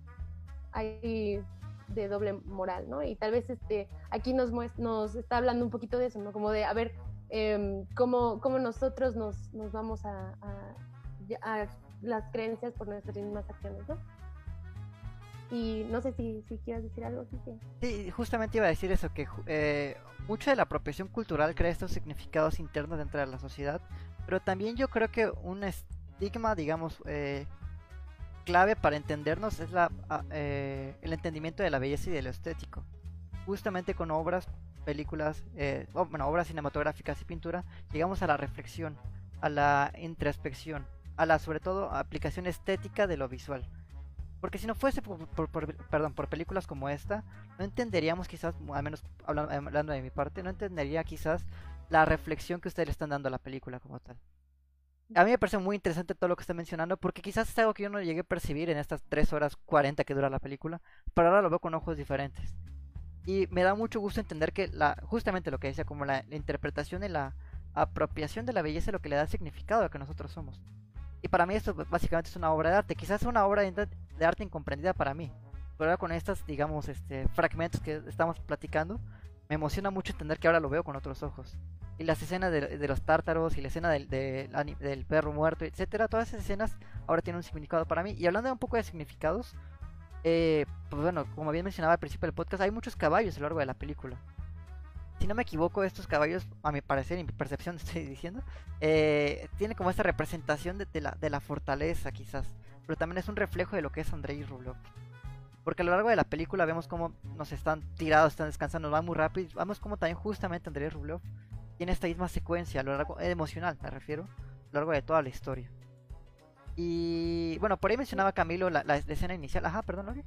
hay de doble moral, ¿no? Y tal vez este, aquí nos, nos está hablando un poquito de eso, ¿no? Como de, a ver, eh, cómo, cómo, nosotros nos, nos vamos a, a, las creencias por nuestras mismas acciones, ¿no? Y no sé si, si quieres decir algo, Kike. Sí, justamente iba a decir eso, que eh, mucha de la apropiación cultural crea estos significados internos dentro de la sociedad, pero también yo creo que un estigma, digamos, eh, clave para entendernos es la, eh, el entendimiento de la belleza y de lo estético. Justamente con obras, películas, eh, bueno, obras cinematográficas y pintura, llegamos a la reflexión, a la introspección, a la sobre todo aplicación estética de lo visual. Porque si no fuese por, perdón, por películas como esta, no entenderíamos quizás, al menos hablando, hablando de mi parte, no entendería quizás la reflexión que ustedes le están dando a la película como tal. A mí me parece muy interesante todo lo que está mencionando, porque quizás es algo que yo no llegué a percibir en estas 3 horas 40 que dura la película, pero ahora lo veo con ojos diferentes. Y me da mucho gusto entender que la, justamente lo que decía, como la, la interpretación y la apropiación de la belleza es lo que le da significado a que nosotros somos. Y para mí esto básicamente es una obra de arte, quizás una obra de arte incomprendida para mí, pero ahora con estos, digamos, este, fragmentos que estamos platicando, me emociona mucho entender que ahora lo veo con otros ojos. Y las escenas de, de los tártaros y la escena del, de, del perro muerto, etcétera, todas esas escenas ahora tienen un significado para mí. Y hablando un poco de significados, eh, pues bueno, como bien mencionaba al principio del podcast, hay muchos caballos a lo largo de la película. Si no me equivoco, estos caballos, a mi parecer y mi percepción estoy diciendo, eh, tienen como esta representación de, la, de la fortaleza quizás, pero también es un reflejo de lo que es Andrei Rublev. Porque a lo largo de la película vemos cómo nos están tirados, están descansando, nos van muy rápido. Vemos como también justamente Andrei Rublev tiene esta misma secuencia a lo largo, eh, emocional me refiero, a lo largo de toda la historia. Y bueno, por ahí mencionaba Camilo la, escena inicial. Ajá, perdón, Lori.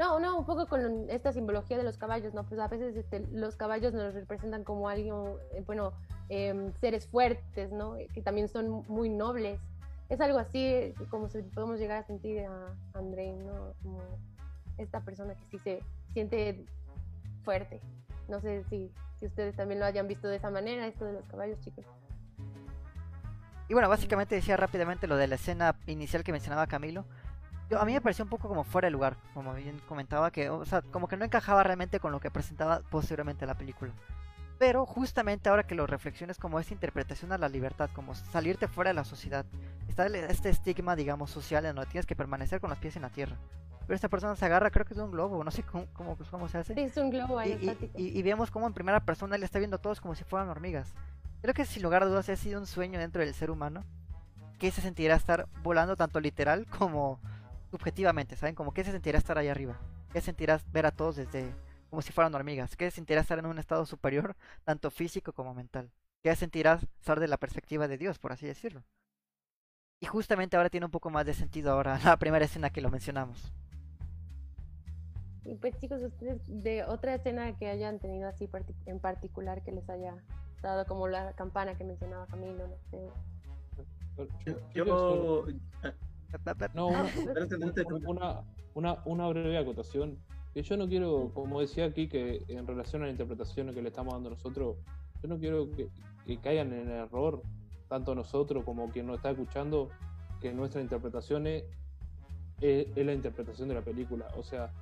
No, no, un poco con esta simbología de los caballos, ¿no? Pues a veces este, los caballos nos representan como alguien, eh, bueno, eh, seres fuertes, ¿no? Que también son muy nobles. Es algo así como si podemos llegar a sentir a André, ¿no? Como esta persona que sí se siente fuerte. No sé si, si ustedes también lo hayan visto de esa manera, esto de los caballos, chicos. Y bueno, básicamente decía rápidamente lo de la escena inicial que mencionaba Camilo. Yo, a mí me pareció un poco como fuera de lugar, como bien comentaba, que, o sea, como que no encajaba realmente con lo que presentaba posteriormente la película. Pero justamente ahora que lo reflexiones como esta interpretación a la libertad, como salirte fuera de la sociedad, está este estigma, digamos, social en donde tienes que permanecer con los pies en la tierra. pero esta persona se agarra, creo que es un globo, no sé cómo, cómo, cómo se hace. Es un globo ahí y, y- y vemos cómo en primera persona él está viendo a todos como si fueran hormigas. Creo que sin lugar a dudas ha sido un sueño dentro del ser humano que se sentirá estar volando tanto literal como subjetivamente, ¿saben? Como que se sentirá estar ahí arriba. Que sentirás ver a todos desde como si fueran hormigas. Que sentirás estar en un estado superior, tanto físico como mental. Que sentirás estar de la perspectiva de Dios, por así decirlo. Y justamente ahora tiene un poco más de sentido ahora la primera escena que lo mencionamos. Y pues chicos, ustedes de otra escena que hayan tenido así parti- en particular que les haya dado como la campana que mencionaba Camilo, no sé. Yo, ah, No, una, adelante. una, una, breve acotación. Que yo no quiero, como decía aquí, que en relación a la interpretación que le estamos dando nosotros, yo no quiero que, que caigan en error, tanto nosotros como quien nos está escuchando, que nuestra interpretación es, es- es la interpretación de la película. O sea,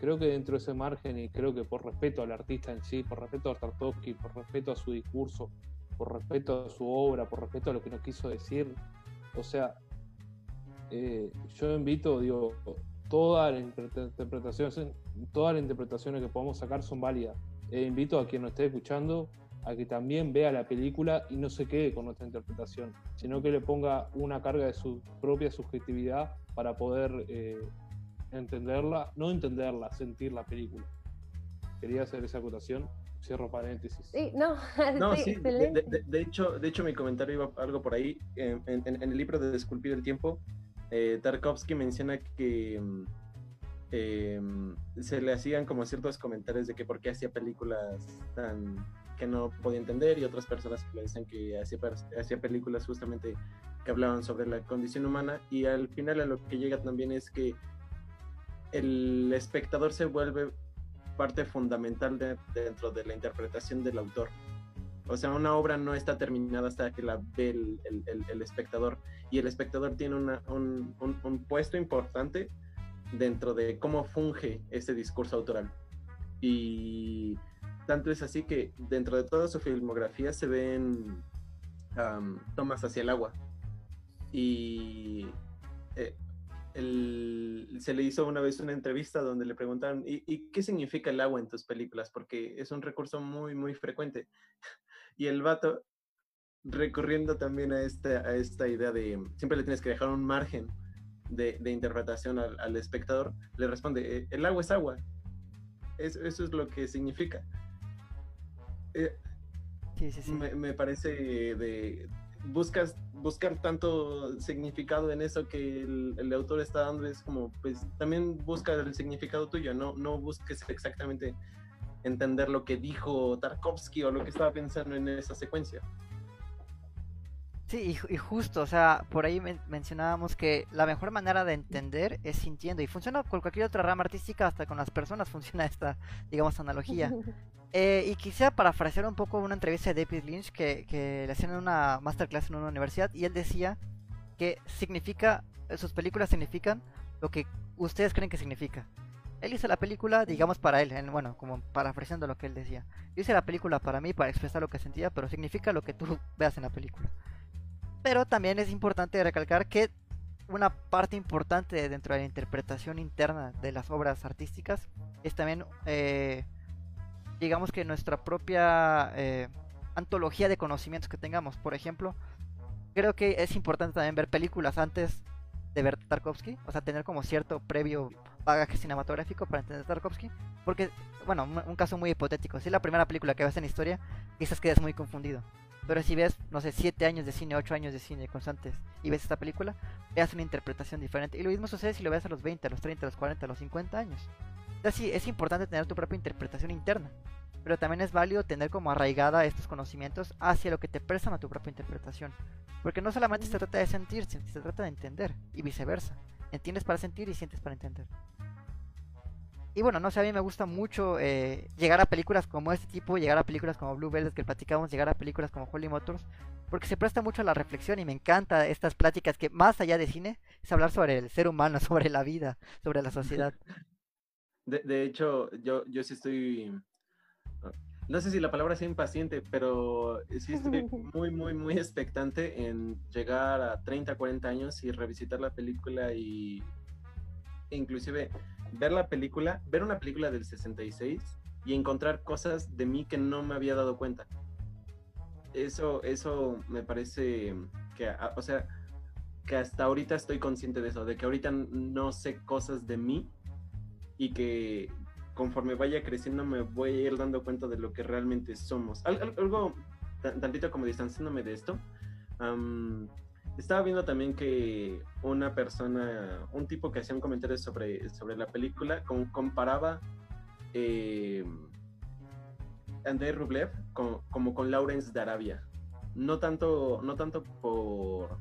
creo que dentro de ese margen, y creo que por respeto al artista en sí, por respeto a Tartovsky, por respeto a su discurso, por respeto a su obra, por respeto a lo que nos quiso decir, o sea, eh, yo invito, digo, todas las interpreta- interpretaciones, todas las interpretaciones que podamos sacar son válidas. E invito a quien nos esté escuchando a que también vea la película y no se quede con nuestra interpretación, sino que le ponga una carga de su propia subjetividad para poder eh, entenderla, no entenderla, sentir la película. Quería hacer esa acotación, cierro paréntesis. Sí, no, No, sí, sí, de, excelente. de- de hecho, de hecho mi comentario iba algo por ahí. En, en- en el libro de Esculpir el Tiempo, eh, Tarkovsky menciona que mm, eh, se le hacían como ciertos comentarios de que por qué hacía películas tan que no podía entender y otras personas le decían que hacía, hacía películas justamente que hablaban sobre la condición humana y al final a lo que llega también es que el espectador se vuelve parte fundamental de- dentro de la interpretación del autor. O sea, una obra no está terminada hasta que la ve el, el- espectador. Y el espectador tiene un, un- puesto importante dentro de cómo funge ese discurso autoral. Y tanto es así que dentro de toda su filmografía se ven tomas hacia el agua. Y eh, se le hizo una vez una entrevista donde le preguntaron, ¿y, y qué significa el agua en tus películas? Porque es un recurso muy, muy frecuente. Y el vato, recurriendo también a esta, a esta idea de siempre le tienes que dejar un margen de, de interpretación al, al espectador, le responde, "Eh, el agua es agua. Es- eso es lo que significa. Eh, Sí, sí, sí. me, me parece de buscas buscar tanto significado en eso que el, el autor está dando es como pues también busca el significado tuyo no no busques exactamente entender lo que dijo Tarkovsky o lo que estaba pensando en esa secuencia Sí, y, ju- y justo, o sea, por ahí men- mencionábamos que la mejor manera de entender es sintiendo, y funciona con cualquier otra rama artística, hasta con las personas funciona esta, digamos, analogía. Eh, y quisiera parafrasear un poco una entrevista de David Lynch que, que le hacían en una masterclass en una universidad, y él decía que significa, sus películas significan lo que ustedes creen que significa. Él hizo la película, digamos, para él, en- bueno, como parafraseando lo que él decía. Yo hice la película para mí, para expresar lo que sentía, pero significa lo que tú veas en la película. Pero también es importante recalcar que una parte importante dentro de la interpretación interna de las obras artísticas es también, eh, digamos que nuestra propia eh, antología de conocimientos que tengamos. Por ejemplo, creo que es importante también ver películas antes de ver Tarkovsky, o sea, tener como cierto previo bagaje cinematográfico para entender Tarkovsky, porque, bueno, un, caso muy hipotético, si es la primera película que ves en historia, quizás quedes muy confundido. Pero si ves, no sé, 7 años de cine, 8 años de cine constantes y ves esta película, veas una interpretación diferente. Y lo mismo sucede si lo ves a los 20, a los 30, a los 40, a los 50 años. Entonces sí, es importante tener tu propia interpretación interna. Pero también es válido tener como arraigada estos conocimientos hacia lo que te prestan a tu propia interpretación. Porque no solamente se trata de sentir, se trata de entender. Y viceversa. Entiendes para sentir y sientes para entender. Y bueno, no sé, a mí me gusta mucho eh, llegar a películas como este tipo, llegar a películas como Blue Velvet que platicamos, llegar a películas como Holy Motors, porque se presta mucho a la reflexión y me encanta estas pláticas que más allá de cine es hablar sobre el ser humano, sobre la vida, sobre la sociedad. de, de hecho yo yo sí estoy no sé si la palabra sea impaciente pero sí estoy muy muy muy expectante en llegar a 30 40 años y revisitar la película y inclusive ver la película, ver una película del 66 y encontrar cosas de mí que no me había dado cuenta. Eso, eso me parece que, o sea, que hasta ahorita estoy consciente de eso, de que ahorita no sé cosas de mí y que conforme vaya creciendo me voy a ir dando cuenta de lo que realmente somos. algo tantito como distanciándome de esto. Estaba viendo también que una persona, un tipo que hacía un comentario sobre, sobre la película, comparaba eh, Andrei Rublev como con Lawrence de Arabia. No tanto, no tanto por,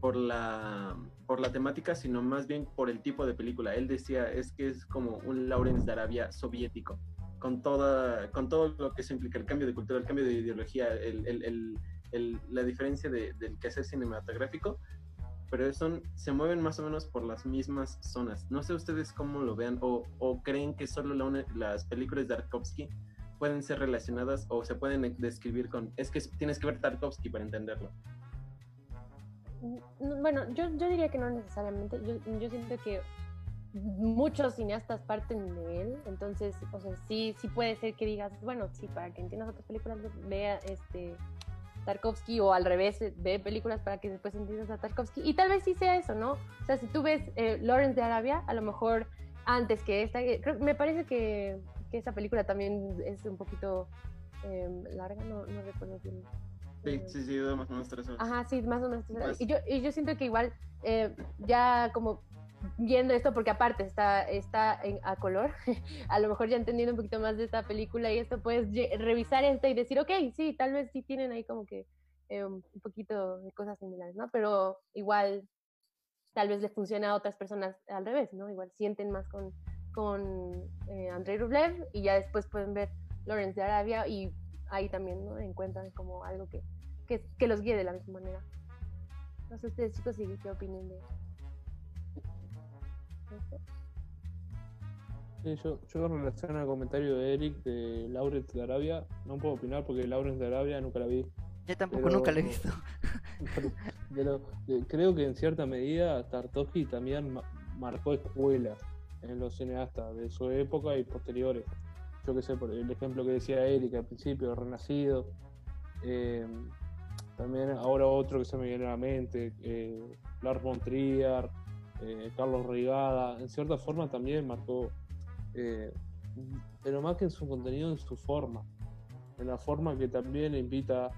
por, la, por la temática, sino más bien por el tipo de película. Él decía, es que es como un Lawrence de Arabia soviético, con, toda, con todo lo que eso implica, el cambio de cultura, el cambio de ideología, la diferencia del quehacer cinematográfico, pero son, se mueven más o menos por las mismas zonas. No sé ustedes cómo lo vean o, o creen que solo las películas de Tarkovsky pueden ser relacionadas o se pueden describir con... Es que tienes que ver Tarkovsky para entenderlo. Mm, bueno, yo, yo diría que no necesariamente. Yo, yo siento que muchos cineastas parten de él, entonces, o sea, sí, sí puede ser que digas, bueno, sí, para que entiendas otras películas, vea este Tarkovsky o al revés, ve películas para que después entiendas a Tarkovsky. Y tal vez sí sea eso, ¿no? O sea, si tú ves eh, Lawrence de Arabia, a lo mejor antes que esta, eh, me parece que, que esa película también es un poquito em, larga, no, no recuerdo bien. Sí, eh, sí, sí, más o menos tres horas. Ajá, sí, más o menos tres horas. Y yo, y yo siento que igual, ya como viendo esto, porque aparte está, está en, a color, a lo mejor ya entendiendo un poquito más de esta película y esto, puedes revisar esta y decir, ok, sí, tal vez sí tienen ahí como que eh, un poquito de cosas similares, ¿no? Pero igual tal vez le funciona a otras personas al revés, ¿no? Igual sienten más con, con eh, Rublev y ya después pueden ver Lawrence de Arabia y ahí también, ¿no? Encuentran como algo que, que, que los guíe de la misma manera. No sé ustedes chicos, ¿qué opinan de eso? Yo, yo en relación al comentario de Eric de Lawrence de Arabia, no puedo opinar porque Lawrence de Arabia nunca la vi. Yo tampoco nunca la he visto. Pero, eh, creo que en cierta medida Tartovsky también marcó escuela en los cineastas de su época y posteriores. Yo que sé, por el ejemplo que decía Eric al principio, Renacido. Eh, también ahora otro que se me viene a la mente, eh, Lars von Trier, eh, Carlos Rigada, en cierta forma también marcó, eh, pero más que en su contenido, en su forma, en la forma que también invita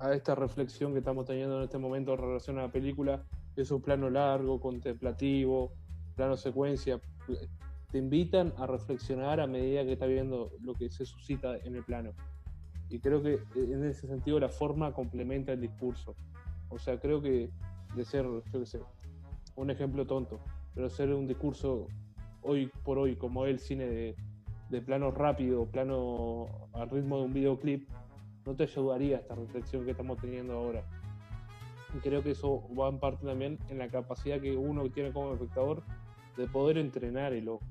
a, esta reflexión que estamos teniendo en este momento en relación a la película, es un plano largo, contemplativo, plano secuencia, te invitan a reflexionar a medida que estás viendo lo que se suscita en el plano. Y creo que en ese sentido la forma complementa el discurso. O sea, creo que de ser, yo qué sé, un ejemplo tonto, pero hacer un discurso hoy por hoy como el cine de, de plano rápido, plano al ritmo de un videoclip, no te ayudaría esta reflexión que estamos teniendo ahora. Y creo que eso va en parte también en la capacidad que uno tiene como espectador de poder entrenar el ojo.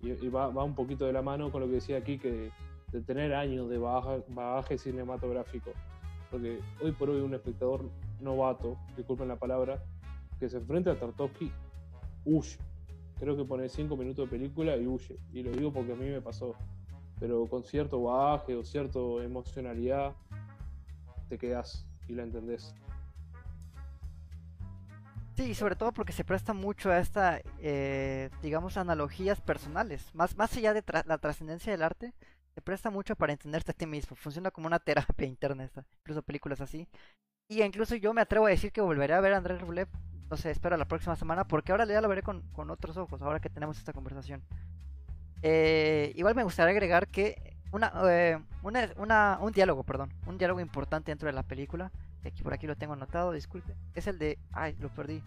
Y, va, va, un poquito de la mano con lo que decía aquí, que de tener años de bagaje cinematográfico. Porque hoy por hoy un espectador novato, disculpen la palabra, que se enfrenta a Tartovsky, huye. Creo que pone 5 minutos de película y huye. Y lo digo porque a mí me pasó. Pero con cierto baje o cierta emocionalidad, te quedas y la entendés. Sí, sobre todo porque se presta mucho a esta, eh, digamos, analogías personales. Más, más allá de la trascendencia del arte, se presta mucho para entenderte a ti mismo. Funciona como una terapia interna, incluso películas así. Y incluso yo me atrevo a decir que volveré a ver a Andrés Rublev no sé, espero la próxima semana porque ahora ya lo veré con, otros ojos, ahora que tenemos esta conversación. Eh, igual me gustaría agregar que una, eh, una, un diálogo, perdón, un diálogo importante dentro de la película, aquí por aquí lo tengo anotado, disculpe, es el de, ay, lo perdí.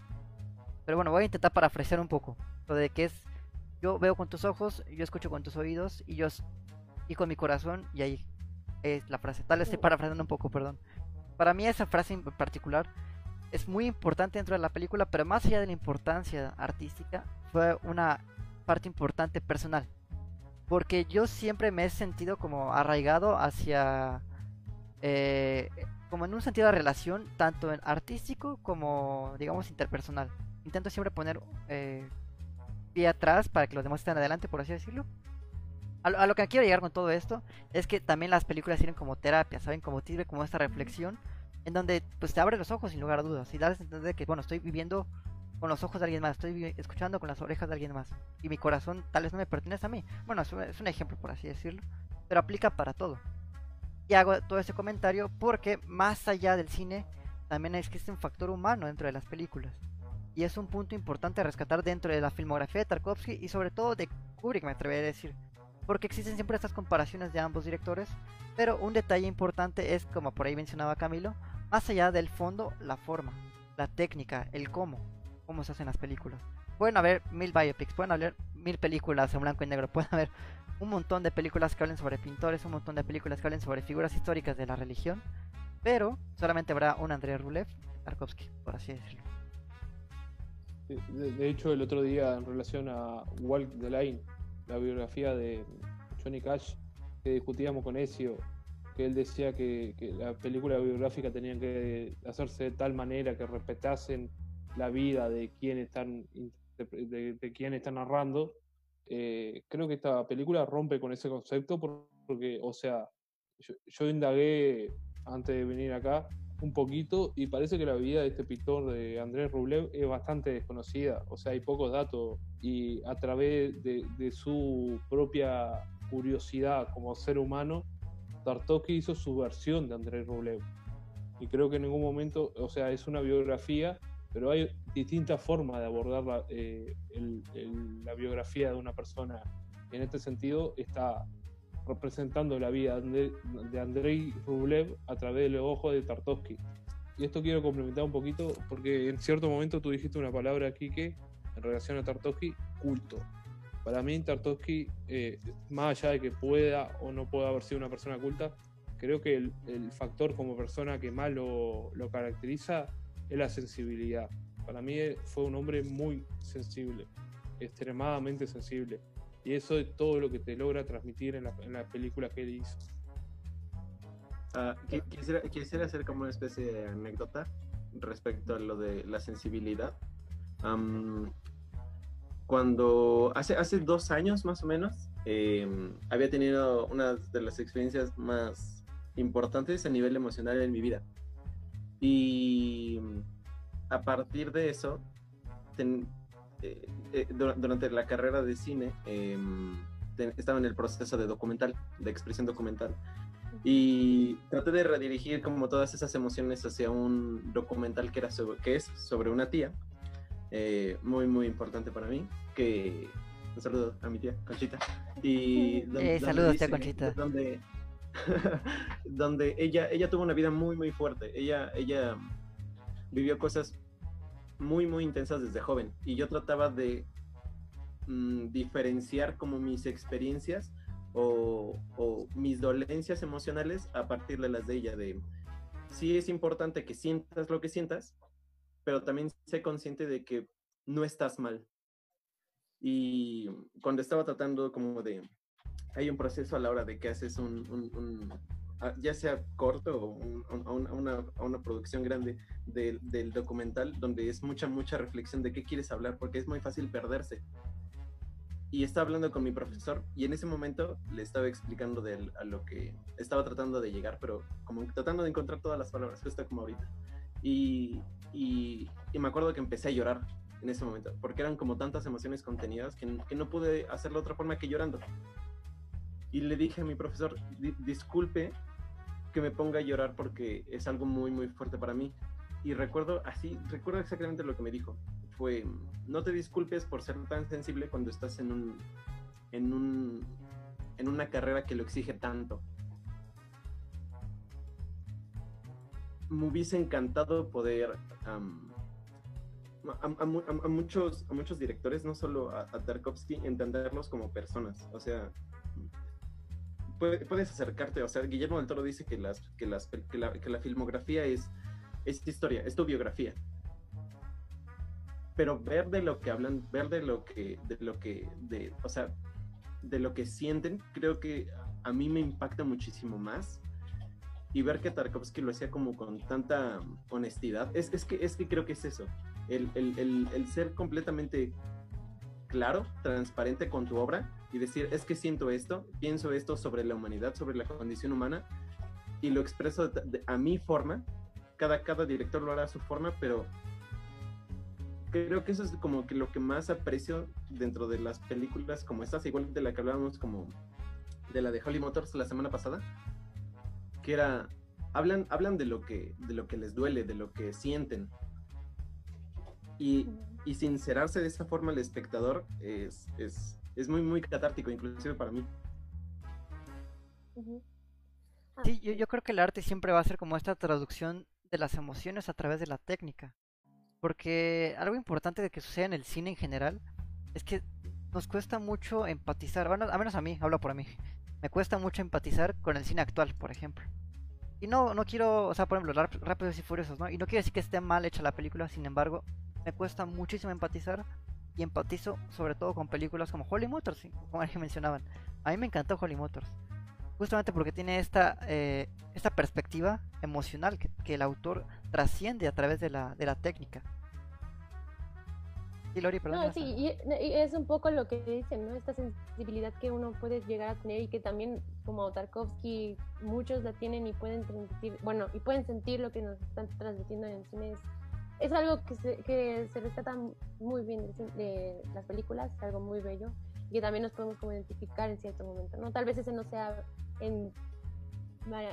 Pero bueno, voy a intentar parafrasear un poco, lo de que es, yo veo con tus ojos, yo escucho con tus oídos y yo y con mi corazón y ahí es la frase. Tal vez estoy parafraseando un poco, perdón. Para mí esa frase en particular es muy importante dentro de la película, pero más allá de la importancia artística, fue una parte importante personal. Porque yo siempre me he sentido como arraigado hacia... Eh, como en un sentido de relación, tanto en artístico como, digamos, interpersonal. Intento siempre poner eh, pie atrás para que los demás estén adelante, por así decirlo. A lo, que quiero llegar con todo esto es que también las películas sirven como terapia, ¿saben? Como sirve como esta reflexión en donde pues te abre los ojos sin lugar a dudas y das a entender que, bueno, estoy viviendo con los ojos de alguien más, estoy escuchando con las orejas de alguien más y mi corazón tal vez no me pertenece a mí. Bueno, es un, ejemplo por así decirlo, pero aplica para todo. Y hago todo ese comentario porque más allá del cine también existe un factor humano dentro de las películas. Y es un punto importante a rescatar dentro de la filmografía de Tarkovsky y sobre todo de Kubrick, me atrevería a decir porque existen siempre estas comparaciones de ambos directores, pero un detalle importante es, como por ahí mencionaba Camilo, más allá del fondo, la forma, la técnica, el cómo, cómo se hacen las películas. Pueden haber mil biopics, pueden haber mil películas en blanco y negro, pueden haber un montón de películas que hablen sobre pintores, un montón de películas que hablen sobre figuras históricas de la religión, pero solamente habrá un André Rulev, Tarkovsky, por así decirlo. De, hecho, el otro día en relación a Walk the la biografía de Johnny Cash, que discutíamos con Ezio, que él decía que, la película biográfica tenía que hacerse de tal manera que respetasen la vida de quien están, de, quien están narrando. Eh, creo que esta película rompe con ese concepto porque, o sea, yo indagué antes de venir acá un poquito y parece que la vida de este pintor de Andrés Rublev es bastante desconocida, o sea, hay pocos datos y a través de, su propia curiosidad como ser humano, Tartovsky hizo su versión de Andrés Rublev. Y creo que en ningún momento, o sea, es una biografía, pero hay distintas formas de abordar la, eh, la biografía de una persona. En este sentido, está representando la vida de Andrei Rublev a través de los ojos de Tartovsky. Y esto quiero complementar un poquito porque en cierto momento tú dijiste una palabra aquí que, en relación a Tartovsky, culto. Para mí Tartovsky, eh, más allá de que pueda o no pueda haber sido una persona culta, creo que el, factor como persona que más lo, lo caracteriza es la sensibilidad. Para mí fue un hombre muy sensible, extremadamente sensible y eso es todo lo que te logra transmitir en la, en película que él hizo. Ah, quisiera, hacer como una especie de anécdota respecto a lo de la sensibilidad. cuando hace, hace dos años más o menos, em, había tenido una de las experiencias más importantes a nivel emocional en mi vida. Y a partir de eso, eh, eh, durante la carrera de cine em, estaba en el proceso de documental, de expresión documental. Y traté de redirigir como todas esas emociones hacia un documental que, era que es sobre una tía, eh, muy, muy importante para mí, que... Un saludo a mi tía, Conchita. Y saludos, tía Conchita. Donde, donde ella, ella tuvo una vida muy, muy fuerte. Ella, ella vivió cosas muy, muy intensas desde joven. Y yo trataba de mm, diferenciar como mis experiencias o, mis dolencias emocionales a partir de las de ella. De sí es importante que sientas lo que sientas, pero también sé consciente de que no estás mal. Y cuando estaba tratando como de... Hay un proceso a la hora de que haces un ya sea corto o una, una, producción grande del documental, donde es mucha, mucha reflexión de qué quieres hablar, porque es muy fácil perderse. Y estaba hablando con mi profesor y en ese momento le estaba explicando de, a lo que estaba tratando de llegar, pero como tratando de encontrar todas las palabras, justo como ahorita. Y, y, y, me acuerdo que empecé a llorar en ese momento, porque eran como tantas emociones contenidas que, que no pude hacerlo de otra forma que llorando y le dije a mi profesor, disculpe que me ponga a llorar porque es algo muy, muy fuerte para mí. Y recuerdo así, recuerdo exactamente lo que me dijo. Fue, no te disculpes por ser tan sensible cuando estás en un, en un, en una carrera que lo exige tanto. Me hubiese encantado poder a, muchos, a muchos directores, no solo a, a Tarkovsky, entenderlos como personas. O sea, puedes acercarte, o sea, Guillermo del Toro dice que, las, que, las, que, la, que la filmografía es, es historia, es tu biografía. Pero ver de lo que hablan, ver de lo que, de lo que, de, o sea, de lo que sienten, creo que a mí me impacta muchísimo más. Y ver que Tarkovsky lo hacía como con tanta honestidad, es, es, que, es que creo que es eso, el, el, el, el ser completamente claro, transparente con tu obra y decir, es que siento esto, pienso esto sobre la humanidad, sobre la condición humana y lo expreso a mi forma. Cada, cada director lo hará a su forma, pero creo que eso es como que lo que más aprecio dentro de las películas como estas, igual de la que hablábamos como de la de Holly Motors la semana pasada, que era hablan hablan de lo que de lo que les duele, de lo que sienten. Y, y sincerarse de esa forma al espectador es, es, es muy muy catártico inclusive para mí. Sí, yo, yo creo que el arte siempre va a ser como esta traducción de las emociones a través de la técnica. Porque algo importante de que suceda en el cine en general es que nos cuesta mucho empatizar, bueno, a menos a mí, hablo por mí, me cuesta mucho empatizar con el cine actual, por ejemplo. Y no, no quiero, o sea, por ejemplo, Rápidos y Furiosos, ¿no? Y no quiero decir que esté mal hecha la película, sin embargo, me cuesta muchísimo empatizar y empatizo sobre todo con películas como Holly Motors, como que mencionaban. A mí me encantó Holly Motors, justamente porque tiene esta, eh, esta perspectiva emocional que el autor trasciende a través de la, de la técnica. Sí, Lori, perdón. No, sí, y, es un poco lo que dicen, ¿no? Esta sensibilidad que uno puede llegar a tener y que también, como Tarkovsky, muchos la tienen y pueden sentir, bueno, y pueden sentir lo que nos están transmitiendo en el cine. Es, algo que se, que se rescata muy bien de, las películas, es algo muy bello y que también nos podemos como identificar en cierto momento, ¿no? Tal vez ese no sea en,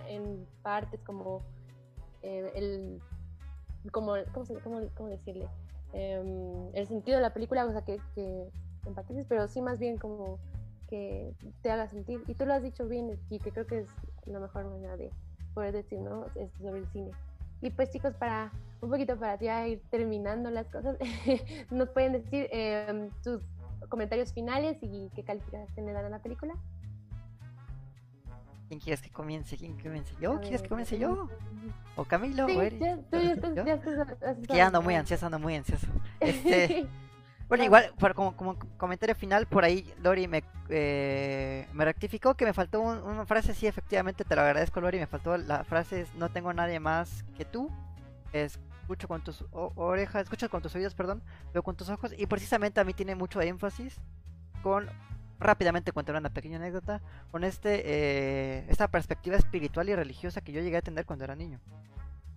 en partes como eh, el como ¿cómo, cómo, cómo, decirle em, el sentido de la película o sea que, que empatices pero sí más bien como que te haga sentir y tú lo has dicho bien y que creo que es la mejor manera de poder decir no esto sobre el cine y pues chicos para un poquito para ya ir terminando las cosas nos pueden decir em, sus comentarios finales y qué calificación le dan a la película ¿Quién quieres que comience? ¿Quién comience? ¿Yo? ¿Quieres que comience yo? ¿O Camilo? Sí, ¿O Eric? Ya, tú ya estás, ya estás, que ando muy ansioso, ando muy ansioso. Este, bueno, igual, como, como, comentario final, por ahí Lori me, eh, me rectificó que me faltó una frase, sí, efectivamente, te lo agradezco Lori, me faltó la frase, no tengo nadie más que tú, escucho con tus orejas, escucho con tus oídos, perdón, veo con tus ojos, y precisamente a mí tiene mucho énfasis con rápidamente contar una pequeña anécdota con este eh, esta perspectiva espiritual y religiosa que yo llegué a tener cuando era niño.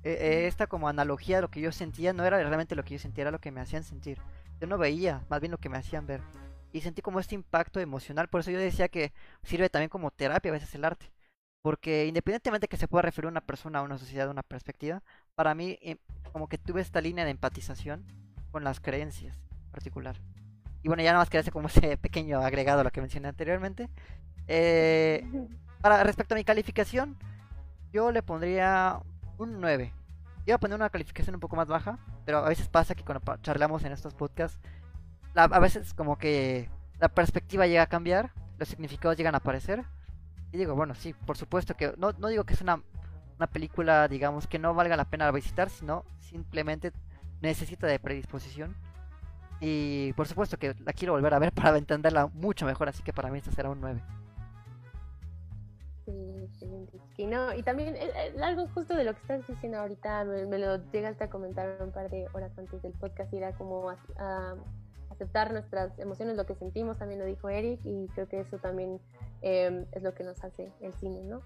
Eh, eh, esta como analogía de lo que yo sentía no era realmente lo que yo sentía, era lo que me hacían sentir. Yo no veía, más bien lo que me hacían ver. Y sentí como este impacto emocional, por eso yo decía que sirve también como terapia a veces el arte. Porque independientemente de que se pueda referir a una persona, a una sociedad, a una perspectiva, para mí como que tuve esta línea de empatización con las creencias en particular. Y bueno, ya nada más quería hacer como ese pequeño agregado a lo que mencioné anteriormente. Eh, para respecto a mi calificación, yo le pondría un 9. Iba a poner una calificación un poco más baja, pero a veces pasa que cuando charlamos en estos podcasts, a veces como que la perspectiva llega a cambiar, los significados llegan a aparecer. Y digo, bueno, sí, por supuesto que no, no digo que es una, una película, digamos, que no valga la pena visitar, sino simplemente necesita de predisposición y por supuesto que la quiero volver a ver para entenderla mucho mejor, así que para mí esta será un 9. No, y también eh, eh, algo justo de lo que estás diciendo ahorita, me, lo llegaste a comentar un par de horas antes del podcast, era como aceptar nuestras emociones, lo que sentimos, también lo dijo Eric, y creo que eso también em, es lo que nos hace el cine, ¿no?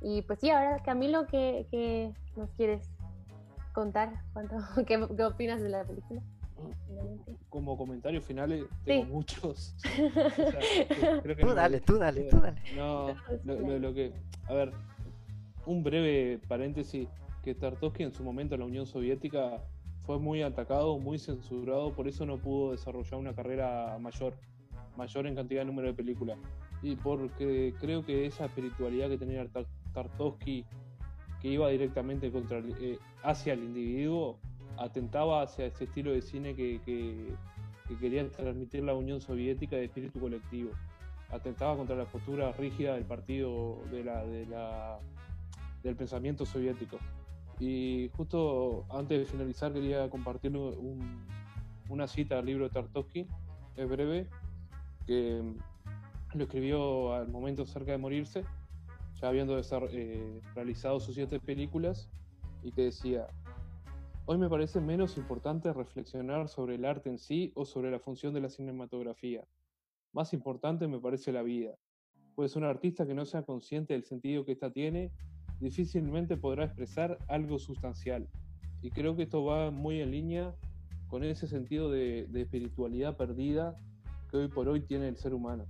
Y pues sí, ahora Camilo, ¿qué, qué nos quieres contar? ¿Cuánto, ¿Qué opinas de la película? Como comentarios finales, tengo muchos. tú dale, tú dale, tú dale. No, lo, que. A ver, un breve paréntesis: que Tartovsky en su momento en la Unión Soviética fue muy atacado, muy censurado, por eso no pudo desarrollar una carrera mayor, mayor en cantidad de número de películas. Y porque creo que esa espiritualidad que tenía Tartovsky, que iba directamente contra, eh, hacia el individuo, atentaba hacia ese estilo de cine que, que, quería transmitir la Unión Soviética de espíritu colectivo. Atentaba contra la postura rígida del partido de la, de la, del pensamiento soviético. Y justo antes de finalizar quería compartir una cita del libro de Tartovsky, es breve, que lo escribió al momento cerca de morirse, ya habiendo eh, realizado sus siete películas, y que decía, Hoy me parece menos importante reflexionar sobre el arte en sí o sobre la función de la cinematografía. Más importante me parece la vida, pues un artista que no sea consciente del sentido que ésta tiene difícilmente podrá expresar algo sustancial. Y creo que esto va muy en línea con ese sentido de, de espiritualidad perdida que hoy por hoy tiene el ser humano.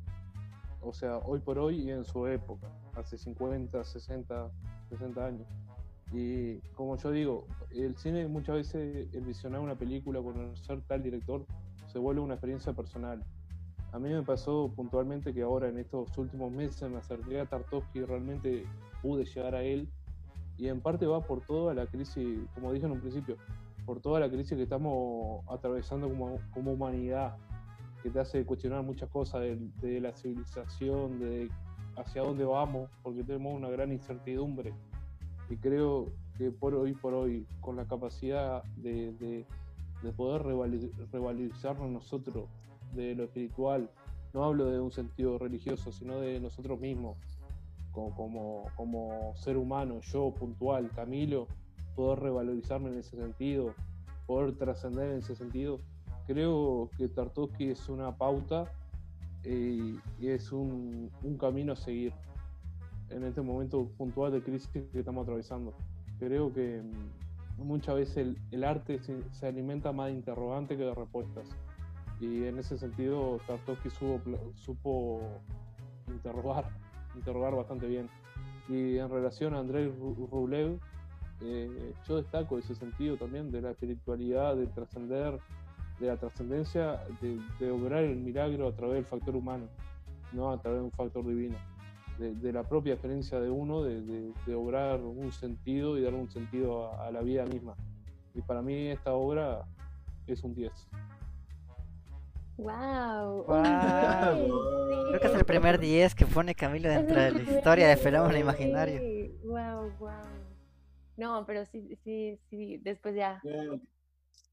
O sea, hoy por hoy y en su época, hace 50, 60, 60 años. Y como yo digo, el cine muchas veces, el visionar una película, conocer tal director, se vuelve una experiencia personal. A mí me pasó puntualmente que ahora en estos últimos meses me acerqué a Tartovsky y realmente pude llegar a él. Y en parte va por toda la crisis, como dije en un principio, por toda la crisis que estamos atravesando como, como humanidad, que te hace cuestionar muchas cosas de, de la civilización, de hacia dónde vamos, porque tenemos una gran incertidumbre y creo que por hoy por hoy, con la capacidad de, de, de poder revalorizarnos nosotros de lo espiritual, no hablo de un sentido religioso, sino de nosotros mismos, como, como, como ser humano, yo puntual, Camilo, poder revalorizarme en ese sentido, poder trascender en ese sentido. Creo que Tartovsky es una pauta eh, y es un, un camino a seguir en este momento puntual de crisis que estamos atravesando. Creo que mm, muchas veces el, el arte se, se, alimenta más de interrogantes que de respuestas. Y en ese sentido, Tartovsky supo, supo interrogar, interrogar bastante bien. Y en relación a Andrei Rublev, eh, yo destaco ese sentido también de la espiritualidad, de trascender, de la trascendencia, de, de obrar el milagro a través del factor humano, no a través de un factor divino de, de, la propia experiencia de uno, de, de, de, obrar un sentido y dar un sentido a, a, la vida misma. Y para mí esta obra es un 10. Wow. wow. Creo que es el primer 10 que pone Camilo dentro de la historia de Fenómeno Imaginario. Wow, wow. No, pero sí, sí, sí, después ya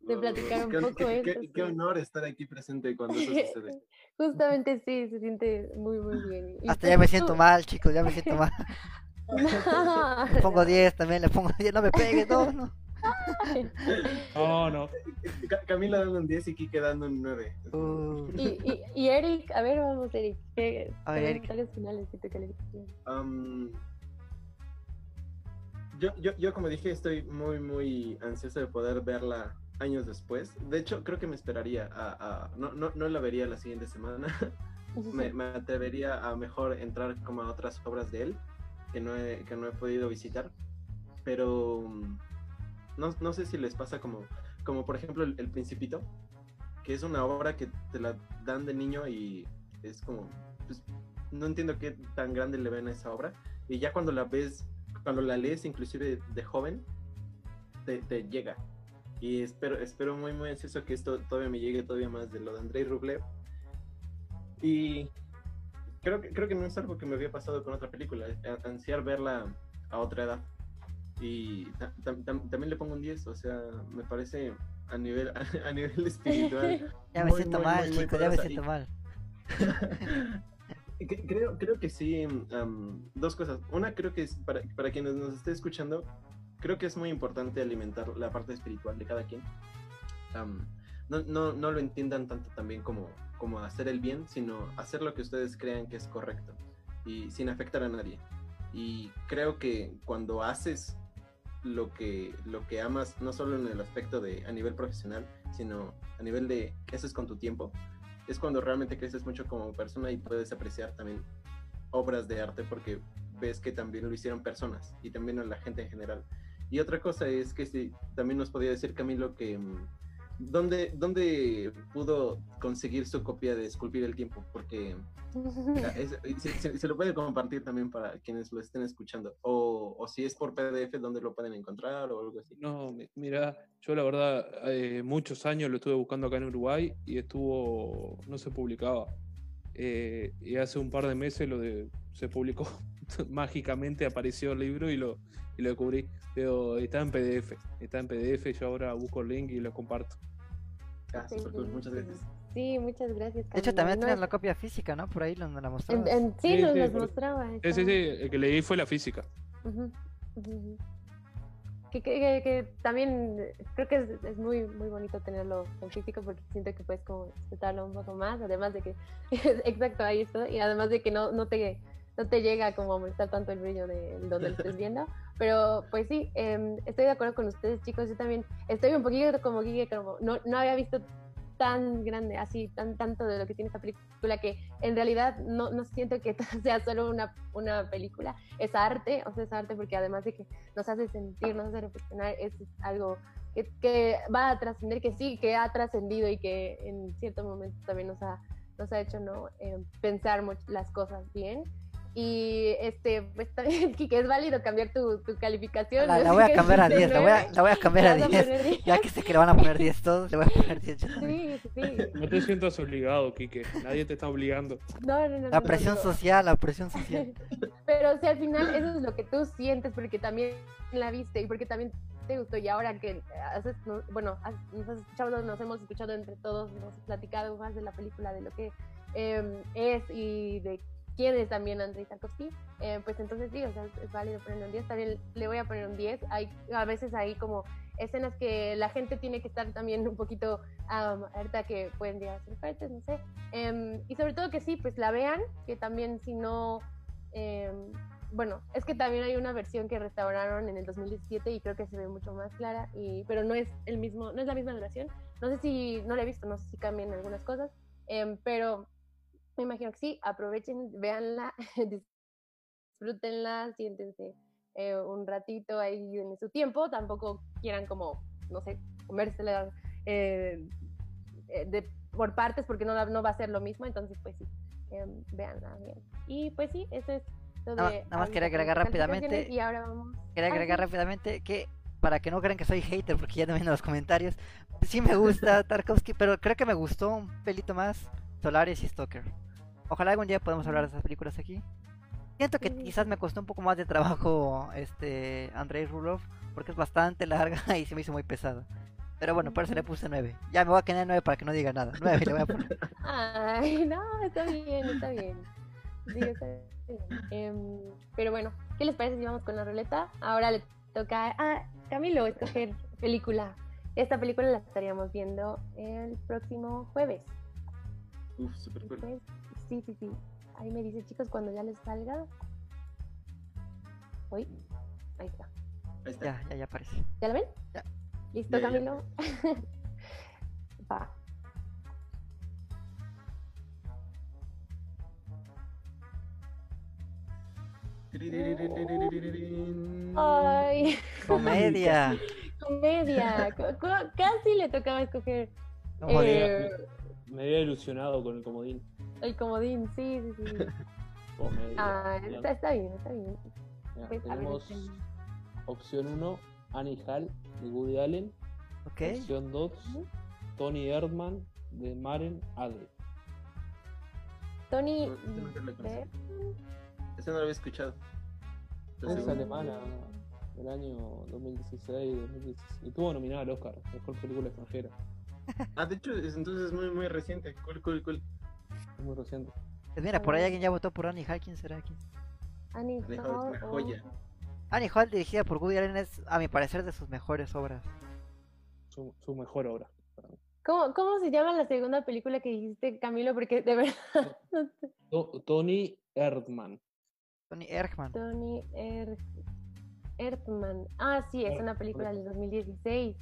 de platicar un qué, poco qué, eso. Qué, qué, honor estar aquí presente cuando eso sucede. Justamente sí, se siente muy, muy bien. Y Hasta ya me siento tú... mal, chicos, ya me siento mal. No. le pongo 10 también, le pongo 10, no me pegues, no, no. No, no. Camila dando un 10 y Kike dando un 9. Uh. Y, y, y, Eric, a ver, vamos, Eric. ¿Qué, a ver, Eric. finales que te? Um, yo, yo, yo, como dije, estoy muy, muy ansioso de poder verla años después. De hecho, creo que me esperaría a... a no, no, no, la vería la siguiente semana. me, me, atrevería a mejor entrar como a otras obras de él que no he, que no he podido visitar. Pero no, no sé si les pasa como, como por ejemplo, el, el, Principito, que es una obra que te la dan de niño y es como... Pues, no entiendo qué tan grande le ven a esa obra. Y ya cuando la ves cuando la lees inclusive de joven, te, te, llega. Y espero, espero muy, muy ansioso que esto todavía me llegue todavía más de lo de Andrei Rublev. Y creo que, creo que no es algo que me había pasado con otra película, ansiar verla a otra edad. Y tam, tam, también le pongo un 10, o sea, me parece a nivel, a, nivel espiritual. ya me muy, siento muy, mal, muy, chicos, ya me siento mal. Creo, creo que sí, um, dos cosas. Una, creo que es para, para quienes nos esté escuchando, creo que es muy importante alimentar la parte espiritual de cada quien. Um, no, no, no, lo entiendan tanto también como, como hacer el bien, sino hacer lo que ustedes crean que es correcto y sin afectar a nadie. Y creo que cuando haces lo que, lo que amas, no solo en el aspecto de a nivel profesional, sino a nivel de qué haces con tu tiempo, es cuando realmente creces mucho como persona y puedes apreciar también obras de arte porque ves que también lo hicieron personas y también a la gente en general. Y otra cosa es que si también nos podía decir Camilo que ¿dónde, dónde pudo conseguir su copia de Esculpir el Tiempo? Porque es, se, se, lo puede compartir también para quienes lo estén escuchando. O, o, si es por PDF, ¿dónde lo pueden encontrar o algo así? No, mira, yo la verdad, eh, muchos años lo estuve buscando acá en Uruguay y estuvo, no se publicaba. Eh, y hace un par de meses lo de, se publicó mágicamente, apareció el libro y lo, y lo descubrí. Pero está en PDF, está en PDF, yo ahora busco el link y lo comparto. Super cool. muchas gracias. Sí, muchas gracias. De hecho, también no tienes es... la copia física, ¿no? Por ahí donde la mostraba. Sí, sí, nos sí, las mostraba. Sí, sí, sí, el que leí fue la física. Uh -huh. Uh -huh. Que, que, que también creo que es, es, muy muy bonito tenerlo en físico porque siento que puedes como disfrutarlo un poco más, además de que, exacto, ahí está, y además de que no, no te no te llega como a molestar tanto el brillo de donde lo estés viendo. Pero pues sí, eh, estoy de acuerdo con ustedes, chicos. Yo también estoy un poquito como Guille, como no, no había visto tan grande, así, tan tanto de lo que tiene esta película, que en realidad no, no siento que sea solo una, una película, es arte, o sea, es arte porque además de que nos hace sentir, nos hace reflexionar, es algo que, va a trascender, que sí, que ha trascendido y que en cierto momento también nos ha, nos ha hecho ¿no? Eh, pensar las cosas bien. Y este, pues también, Kike, es válido cambiar tu, tu calificación. La, la voy a cambiar a 10, la voy a, la voy a cambiar a 10. Ya que sé que le van a poner 10 todos, le voy a poner 10. Sí, sí. No te sientas obligado, Kike. Nadie te está obligando. No, no, no. La no, presión no. social, la presión social. Pero si al final eso es lo que tú sientes porque también la viste y porque también te gustó y ahora que haces, bueno, nos has escuchado, nos hemos escuchado entre todos, hemos platicado más de la película, de lo que eh, es y de quién es también Andrei Tarkovsky, eh, pues entonces sí, o sea, es válido ponerle un 10, también le voy a poner un 10, hay a veces hay como escenas que la gente tiene que estar también un poquito um, alerta que pueden llegar a ser fuertes, no sé, eh, y sobre todo que sí, pues la vean, que también si no, eh, bueno, es que también hay una versión que restauraron en el 2017 y creo que se ve mucho más clara, y, pero no es el mismo, no es la misma duración, no sé si, no la he visto, no sé si cambian algunas cosas, eh, pero me imagino que sí, aprovechen, véanla, disfrútenla, siéntense eh, un ratito ahí en su tiempo, tampoco quieran como, no sé, comérsela eh, de, por partes porque no, no, va a ser lo mismo, entonces pues sí, eh, véanla bien. Y pues sí, eso es todo nada, más quería agregar rápidamente, y ahora vamos... quería agregar ah, sí. rápidamente que para que no crean que soy hater, porque ya no vienen los comentarios, sí me gusta Tarkovsky, pero creo que me gustó un pelito más Solaris y Stalker. Ojalá algún día podamos hablar de esas películas aquí. Siento que quizás me costó un poco más de trabajo este Andrei Rulov, porque es bastante larga y se me hizo muy pesada. Pero bueno, por eso le puse 9. Ya me voy a quedar 9 para que no diga nada. 9 le voy a poner. Ay, no, está bien, está bien. Sí, está bien. Eh, pero bueno, ¿qué les parece si vamos con la ruleta? Ahora le toca a Camilo escoger película. Esta película la estaríamos viendo el próximo jueves. Uf, super cool. Sí, sí, sí. Ahí me dice, chicos, cuando ya les salga. Uy, ahí está. Ahí está. Ya, ya, ya aparece. ¿Ya la ven? Ya. ¿Listo, Ya, ya. Camilo? Va. Ay, Comedia. comedia. Casi le tocaba escoger Como eh, Me había ilusionado con el comodín. El comodín. Sí, sí, sí. Comedia. Ah, está, está bien, está bien. Pues, ver, tenemos este, opción 1, Annie Hall de Woody Allen. Opción 2, Tony Erdman de Maren Adel. Tony. Ese no lo había escuchado. Es alemana del año 2016, 2017. Y estuvo nominada al Oscar, mejor película extranjera. Ah, de hecho, es, entonces es muy, muy reciente. Cool, cool, cool. Es muy reciente. Pues mira, por ahí alguien ya votó por Annie Hall. ¿Quién será aquí? Annie Hall Hall, es una oh. joya. Annie Hall, dirigida por Woody Allen, es, a mi parecer, de sus mejores obras. Su, su mejor obra. ¿Cómo, ¿Cómo se llama la segunda película que dijiste, Camilo? Porque de verdad. no sé. To- Tony Erdman. Tony Ergman. Tony er Erdman. Ah, sí, es una película del 2016.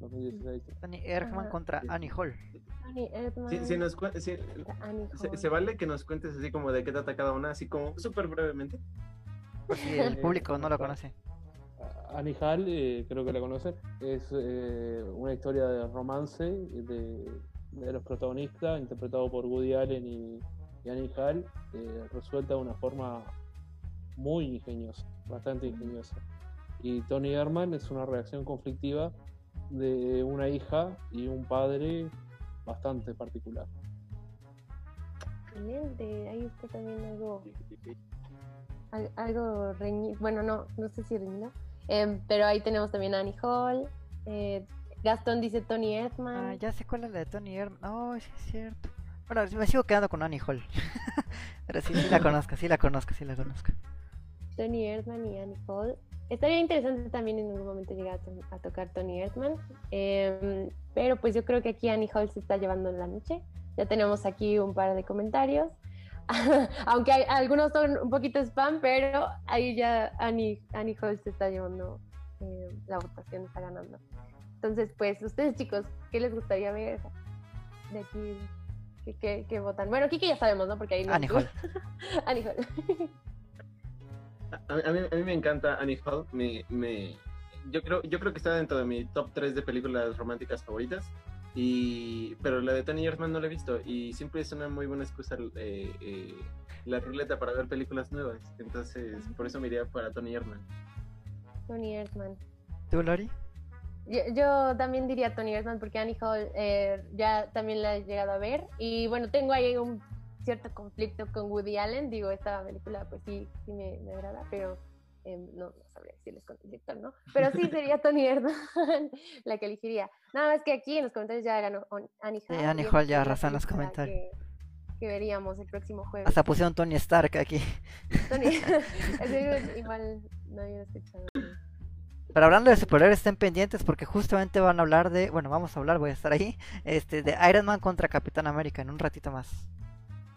2016. Tony Ergman Ajá. contra Sí. Annie Hall. Erdman. Sí, sí, nos sí, Annie se, Hall. se vale que nos cuentes así como de qué trata cada una, así como súper brevemente. El Eh, público no lo conoce. Annie Hall, eh, creo que la conocen, es eh, una historia de romance de, de los protagonistas, interpretado por Woody Allen y, y Annie Hall, eh, resuelta de una forma muy ingeniosa, bastante ingeniosa. Y Tony Herman es una reacción conflictiva de una hija y un padre bastante particular. Excelente. Ahí está también algo, al- algo reñido. Bueno, no, no sé si reñido. Em, pero ahí tenemos también a Annie Hall. eh, Gastón dice Tony Erdman. Ah, ya sé cuál es la de Tony Erman. Oh, sí es cierto. Bueno, me sigo quedando con Annie Hall. Pero sí, sí la conozco, sí la conozco, sí la conozco. Tony Erdman y Annie Hall. Estaría interesante también en algún momento llegar a, tocar Tony Erdman. Em, pero pues yo creo que aquí Annie Hall se está llevando la noche. Ya tenemos aquí un par de comentarios. Aunque hay, algunos son un poquito spam, pero ahí ya Annie, Annie Hall se está llevando eh, la votación, está ganando. Entonces, pues, ustedes chicos, ¿qué les gustaría ver de aquí? ¿Qué, votan? Bueno, aquí que ya sabemos, ¿no? Porque ahí no. Annie Hall. Annie Hall. a, mí, a, mí, me encanta Annie Hall. Me, me, yo, creo, yo creo que está dentro de mi top 3 de películas románticas favoritas. Y, pero la de Tony Erdman no la he visto y siempre es una muy buena excusa eh, eh, la ruleta para ver películas nuevas. Entonces, por eso me iría para Tony Erdman. Tony Erdman. ¿Tú, Lori? Yo, también diría Tony Erdman porque Annie Hall eh, ya también la he llegado a ver y bueno, tengo ahí un cierto conflicto con Woody Allen, digo, esta película pues sí, sí me, me agrada, pero Em, no, no sabría decirles con director, ¿no? Pero sí sería Tony Erdman la que elegiría. Nada más que aquí en los comentarios ya ganó Annie Hall. Sí, Annie Hall ya arrasó en los comentarios. Que, veríamos el próximo jueves. Hasta pusieron Tony Stark aquí. Tony, igual no había escuchado. Pero hablando de superhéroes, estén pendientes porque justamente van a hablar de, bueno, vamos a hablar, voy a estar ahí, este, de Iron Man contra Capitán América en un ratito más.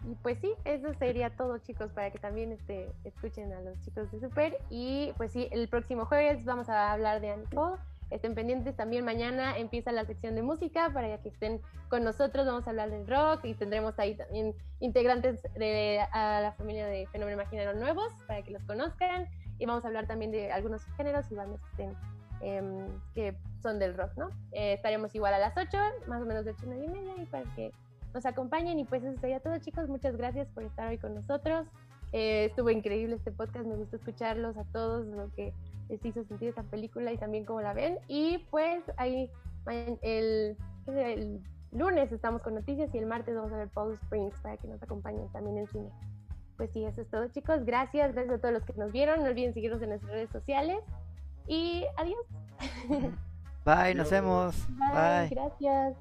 Y pues sí, eso sería todo chicos para que también este, escuchen a los chicos de Super. Y pues sí, el próximo jueves vamos a hablar de Annie Estén pendientes también mañana empieza la sección de música para que estén con nosotros. Vamos a hablar del rock y tendremos ahí también integrantes de a la familia de Fenómeno Imaginario nuevos para que los conozcan. Y vamos a hablar también de algunos géneros y bandas que em, son del rock, ¿no? Eh, estaremos igual a las 8, más o menos de 8 y media, y para que nos acompañen. Y pues eso sería todo, chicos. Muchas gracias por estar hoy con nosotros. Eh, estuvo increíble este podcast, me gustó escucharlos a todos, lo que les hizo sentir esta película y también cómo la ven. Y pues ahí el, el lunes estamos con noticias y el martes vamos a ver Paul Springs para que nos acompañen también en cine. Pues sí, eso es todo chicos. Gracias, gracias a todos los que nos vieron. No olviden seguirnos en nuestras redes sociales. Y adiós. Bye, nos vemos. Bye. Gracias.